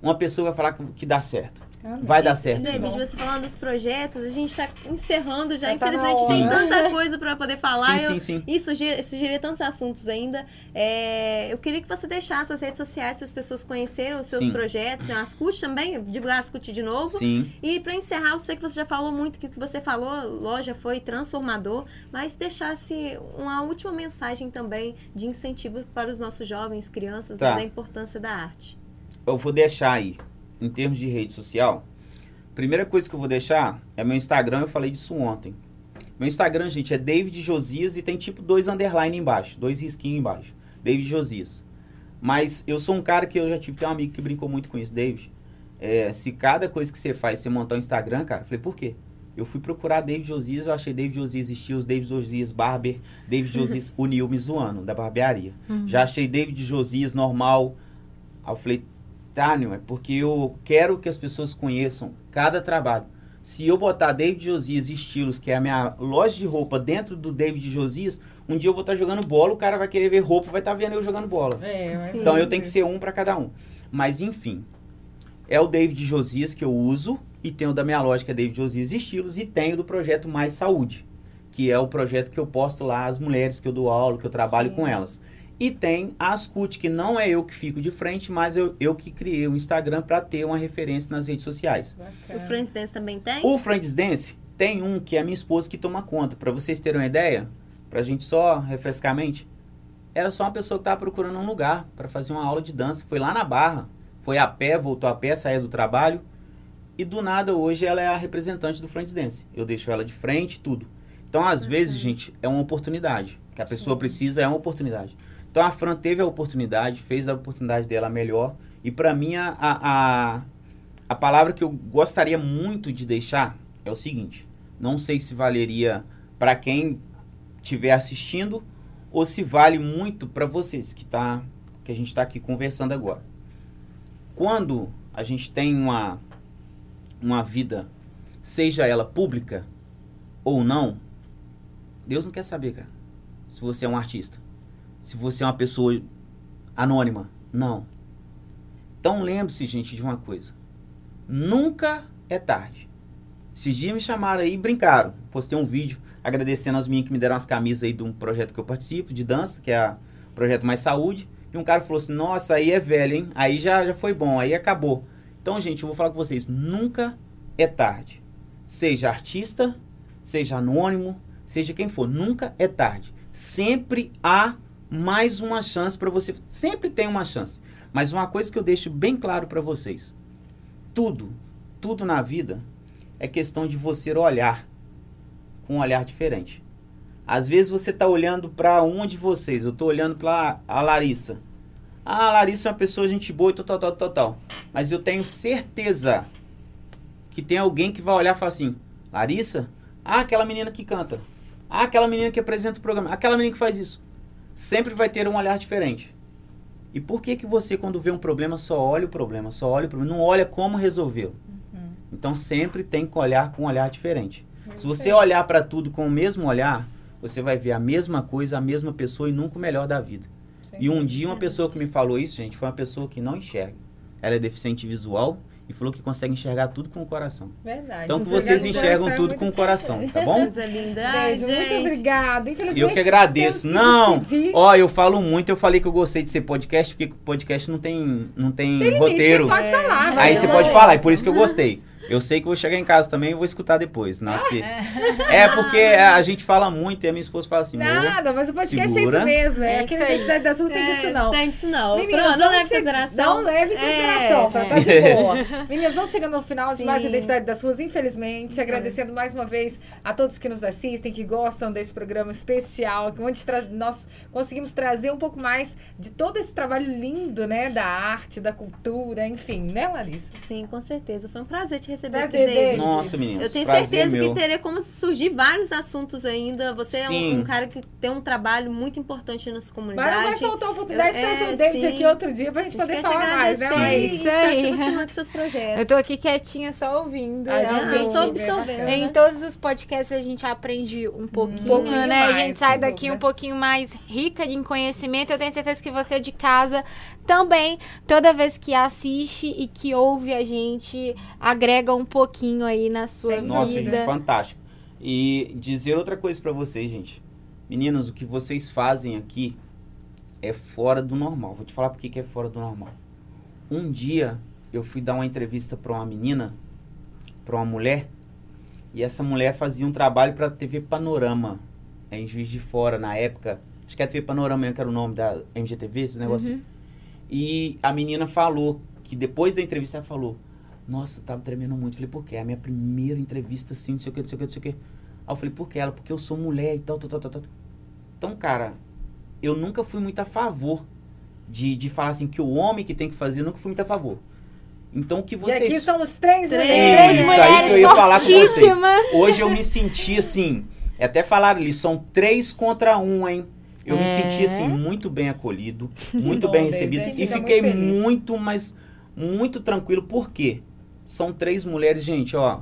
uma pessoa que vai falar que, que dá certo. Amém. Vai dar E, certo. sim. David, você falando dos projetos, a gente está encerrando já. Já tá Infelizmente tem hora. tanta coisa para poder falar. Sim, Eu- sim, sim. E sugerir, sugerir tantos assuntos ainda. É, eu queria que você deixasse as redes sociais para as pessoas conhecerem os seus Sim. projetos, né? as CUT também, divulgar as CUT de novo. Sim. E para encerrar, eu sei que você já falou muito, que o que você falou, loja foi transformador, mas deixasse uma última mensagem também de incentivo para os nossos jovens, crianças, Tá. né, da importância da arte. Eu vou deixar aí, em termos de rede social, primeira coisa que eu vou deixar é meu Instagram, eu falei disso ontem. Meu Instagram, gente, é David Josias e tem tipo dois underline embaixo, dois risquinhos embaixo. David Josias. Mas eu sou um cara que eu já tive, tem um amigo que brincou muito com isso, David. É, se cada coisa que você faz, você montar um Instagram, cara, eu falei, por quê? Eu fui procurar David Josias, eu achei David Josias Estilos, David Josias Barber, David Josias Unil me zoando, da barbearia. Já achei David Josias normal. Aí eu falei, Tânio, é porque eu quero que as pessoas conheçam cada trabalho. Se eu botar David Josias Estilos, que é a minha loja de roupa, dentro do David Josias, um dia eu vou estar jogando bola, o cara vai querer ver roupa, vai estar vendo eu jogando bola. É. Então eu tenho que ser um para cada um. Mas enfim, é o David Josias que eu uso e tenho da minha loja que é David Josias Estilos e tenho do projeto Mais Saúde, que é o projeto que eu posto lá as mulheres que eu dou aula, que eu trabalho Sim. com elas. E tem a Ascut, que não é eu que fico de frente, mas eu, eu que criei o Instagram para ter uma referência nas redes sociais. O Bacana. Friends Dance também tem? O Friends Dance tem um que é a minha esposa que toma conta. Para vocês terem uma ideia, pra gente só refrescar a mente, era só uma pessoa que tava procurando um lugar para fazer uma aula de dança. Foi lá na Barra, foi a pé, voltou a pé, saiu do trabalho. E do nada hoje ela é a representante do Friends Dance. Eu deixo ela de frente, tudo. Então, às vezes, gente, é uma oportunidade. Que a pessoa Sim. precisa, é uma oportunidade. Então, a Fran teve a oportunidade, fez a oportunidade dela melhor. E para mim, a, a, a palavra que eu gostaria muito de deixar é o seguinte: não sei se valeria para quem estiver assistindo ou se vale muito para vocês que tá que a gente está aqui conversando agora. Quando a gente tem uma uma vida, seja ela pública ou não, Deus não quer saber, cara. Se você é um artista, se você é uma pessoa anônima, não. Então lembre-se, gente, de uma coisa. Nunca é tarde. Esses dias me chamaram aí e brincaram. Postei um vídeo agradecendo as minhas que me deram as camisas aí de um projeto que eu participo, de dança, que é o Projeto Mais Saúde. E um cara falou assim, nossa, aí é velho, hein? Aí já, já foi bom, aí acabou. Então, gente, eu vou falar com vocês, nunca é tarde. Seja artista, seja anônimo, seja quem for, nunca é tarde. Sempre há mais uma chance para você. Sempre tem uma chance. Mas uma coisa que eu deixo bem claro para vocês: tudo, tudo na vida é questão de você olhar com um olhar diferente. Às vezes você está olhando para um de vocês, eu estou olhando para a Larissa. Ah, a Larissa é uma pessoa gente boa e tal, tal, tal, tal, tal. Mas eu tenho certeza que tem alguém que vai olhar e falar assim: Larissa? Ah, aquela menina que canta. Ah, aquela menina que apresenta o programa. Aquela menina que faz isso. Sempre vai ter um olhar diferente. E por que que você, quando vê um problema, só olha o problema, só olha o problema, não olha como resolvê-lo? Uhum. Então sempre tem que olhar com um olhar diferente. Se você olhar para tudo com o mesmo olhar, você vai ver a mesma coisa, a mesma pessoa e nunca o melhor da vida. E um dia uma pessoa que me falou isso, gente, foi uma pessoa que não enxerga. Ela é deficiente visual e falou que consegue enxergar tudo com o coração. Verdade. Então que vocês enxergam é tudo muito com o coração, tá bom? Coisa linda. Ai, Beijo, muito gente. obrigada. Infelizmente, E eu que agradeço. que Não, ó, eu falo muito, eu falei que eu gostei de ser podcast, porque podcast não tem, não tem, Tem limite, roteiro. Você pode É. falar. Aí você pode falar, e por isso que eu gostei. Eu sei que vou chegar em casa também e vou escutar depois. Não, porque... É porque a gente fala muito e a minha esposa fala assim, Nada, mas o podcast segura. é isso mesmo. É, É. Identidade da SUS tem disso É, não. Tem disso não. Meninas, não leve em che- consideração. Não leve em consideração, É, tá de é. boa. Meninas, vamos chegando no final de mais Sim. Identidade das Ruas, infelizmente. Agradecendo mais uma vez a todos que nos assistem, que gostam desse programa especial, que onde nós conseguimos trazer um pouco mais de todo esse trabalho lindo, né? Da arte, da cultura, enfim, né, Larissa? Sim, com certeza. Foi um prazer te receber Prazer, aqui, David. Nossa, meninas, Eu tenho prazer certeza meu. que teria como surgir vários assuntos ainda. Você é Sim. um, um cara que tem um trabalho muito importante na nossa Mas não vai faltar a oportunidade de Eu- trazer é, o David sim. aqui outro dia pra A gente gente poder falar mais, né, Isso espero que você continue com seus projetos. Eu tô aqui quietinha só ouvindo. A Ah, gente eu sou é absorvendo. bacana. Em todos os podcasts a gente aprende um pouquinho, pouquinho né? a mais, gente sai daqui um pouquinho mais rica em conhecimento. Eu tenho certeza que você de casa também, toda vez que assiste e que ouve a gente, agrega um pouquinho aí na sua Sem Nossa, vida. gente, fantástico. E dizer outra coisa pra vocês, gente. Meninos, o que vocês fazem aqui é fora do normal. Vou te falar por que é fora do normal. Um dia eu fui dar uma entrevista pra uma menina, pra uma mulher, e essa mulher fazia um trabalho pra TV Panorama, é, em Juiz de Fora, na época. Acho que é a TV Panorama que era o nome da MGTV, esse negócio. Uhum. E a menina falou que depois da entrevista ela falou: Nossa, eu tava tremendo muito. Falei, por quê? É a minha primeira entrevista assim, não sei o que, não sei o que, não sei o que. Aí eu falei, por que ela? Porque eu sou mulher e tal, tal, tal, tal, tal. Então, cara, eu nunca fui muito a favor de, de falar assim que o homem que tem que fazer, nunca fui muito a favor. Então, o que E vocês. aqui somos três, Três mulheres. Isso mulheres aí que eu ia falar com vocês. Hoje eu me senti assim. Até falaram ali, são três contra um, hein? Eu me É. senti assim, muito bem acolhido, muito bom, bem recebido. E fiquei muito muito, mas muito tranquilo. Por quê? São três mulheres, gente, ó,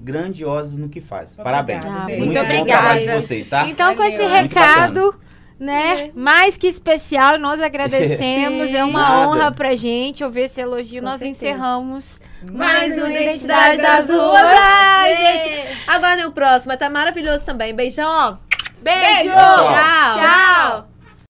grandiosas no que faz. Parabéns. Ah, muito muito bom obrigada. trabalho de vocês, tá? Então, com esse recado, né, mais que especial, nós agradecemos. Sim. é uma Nada. honra pra gente ouvir esse elogio. Com nós certeza. encerramos. Mais uma uma identidade das ruas. Ai, gente. Aguardem o próximo. Tá maravilhoso também. Beijão, ó. Beijo! Tchau. Tchau. Tchau.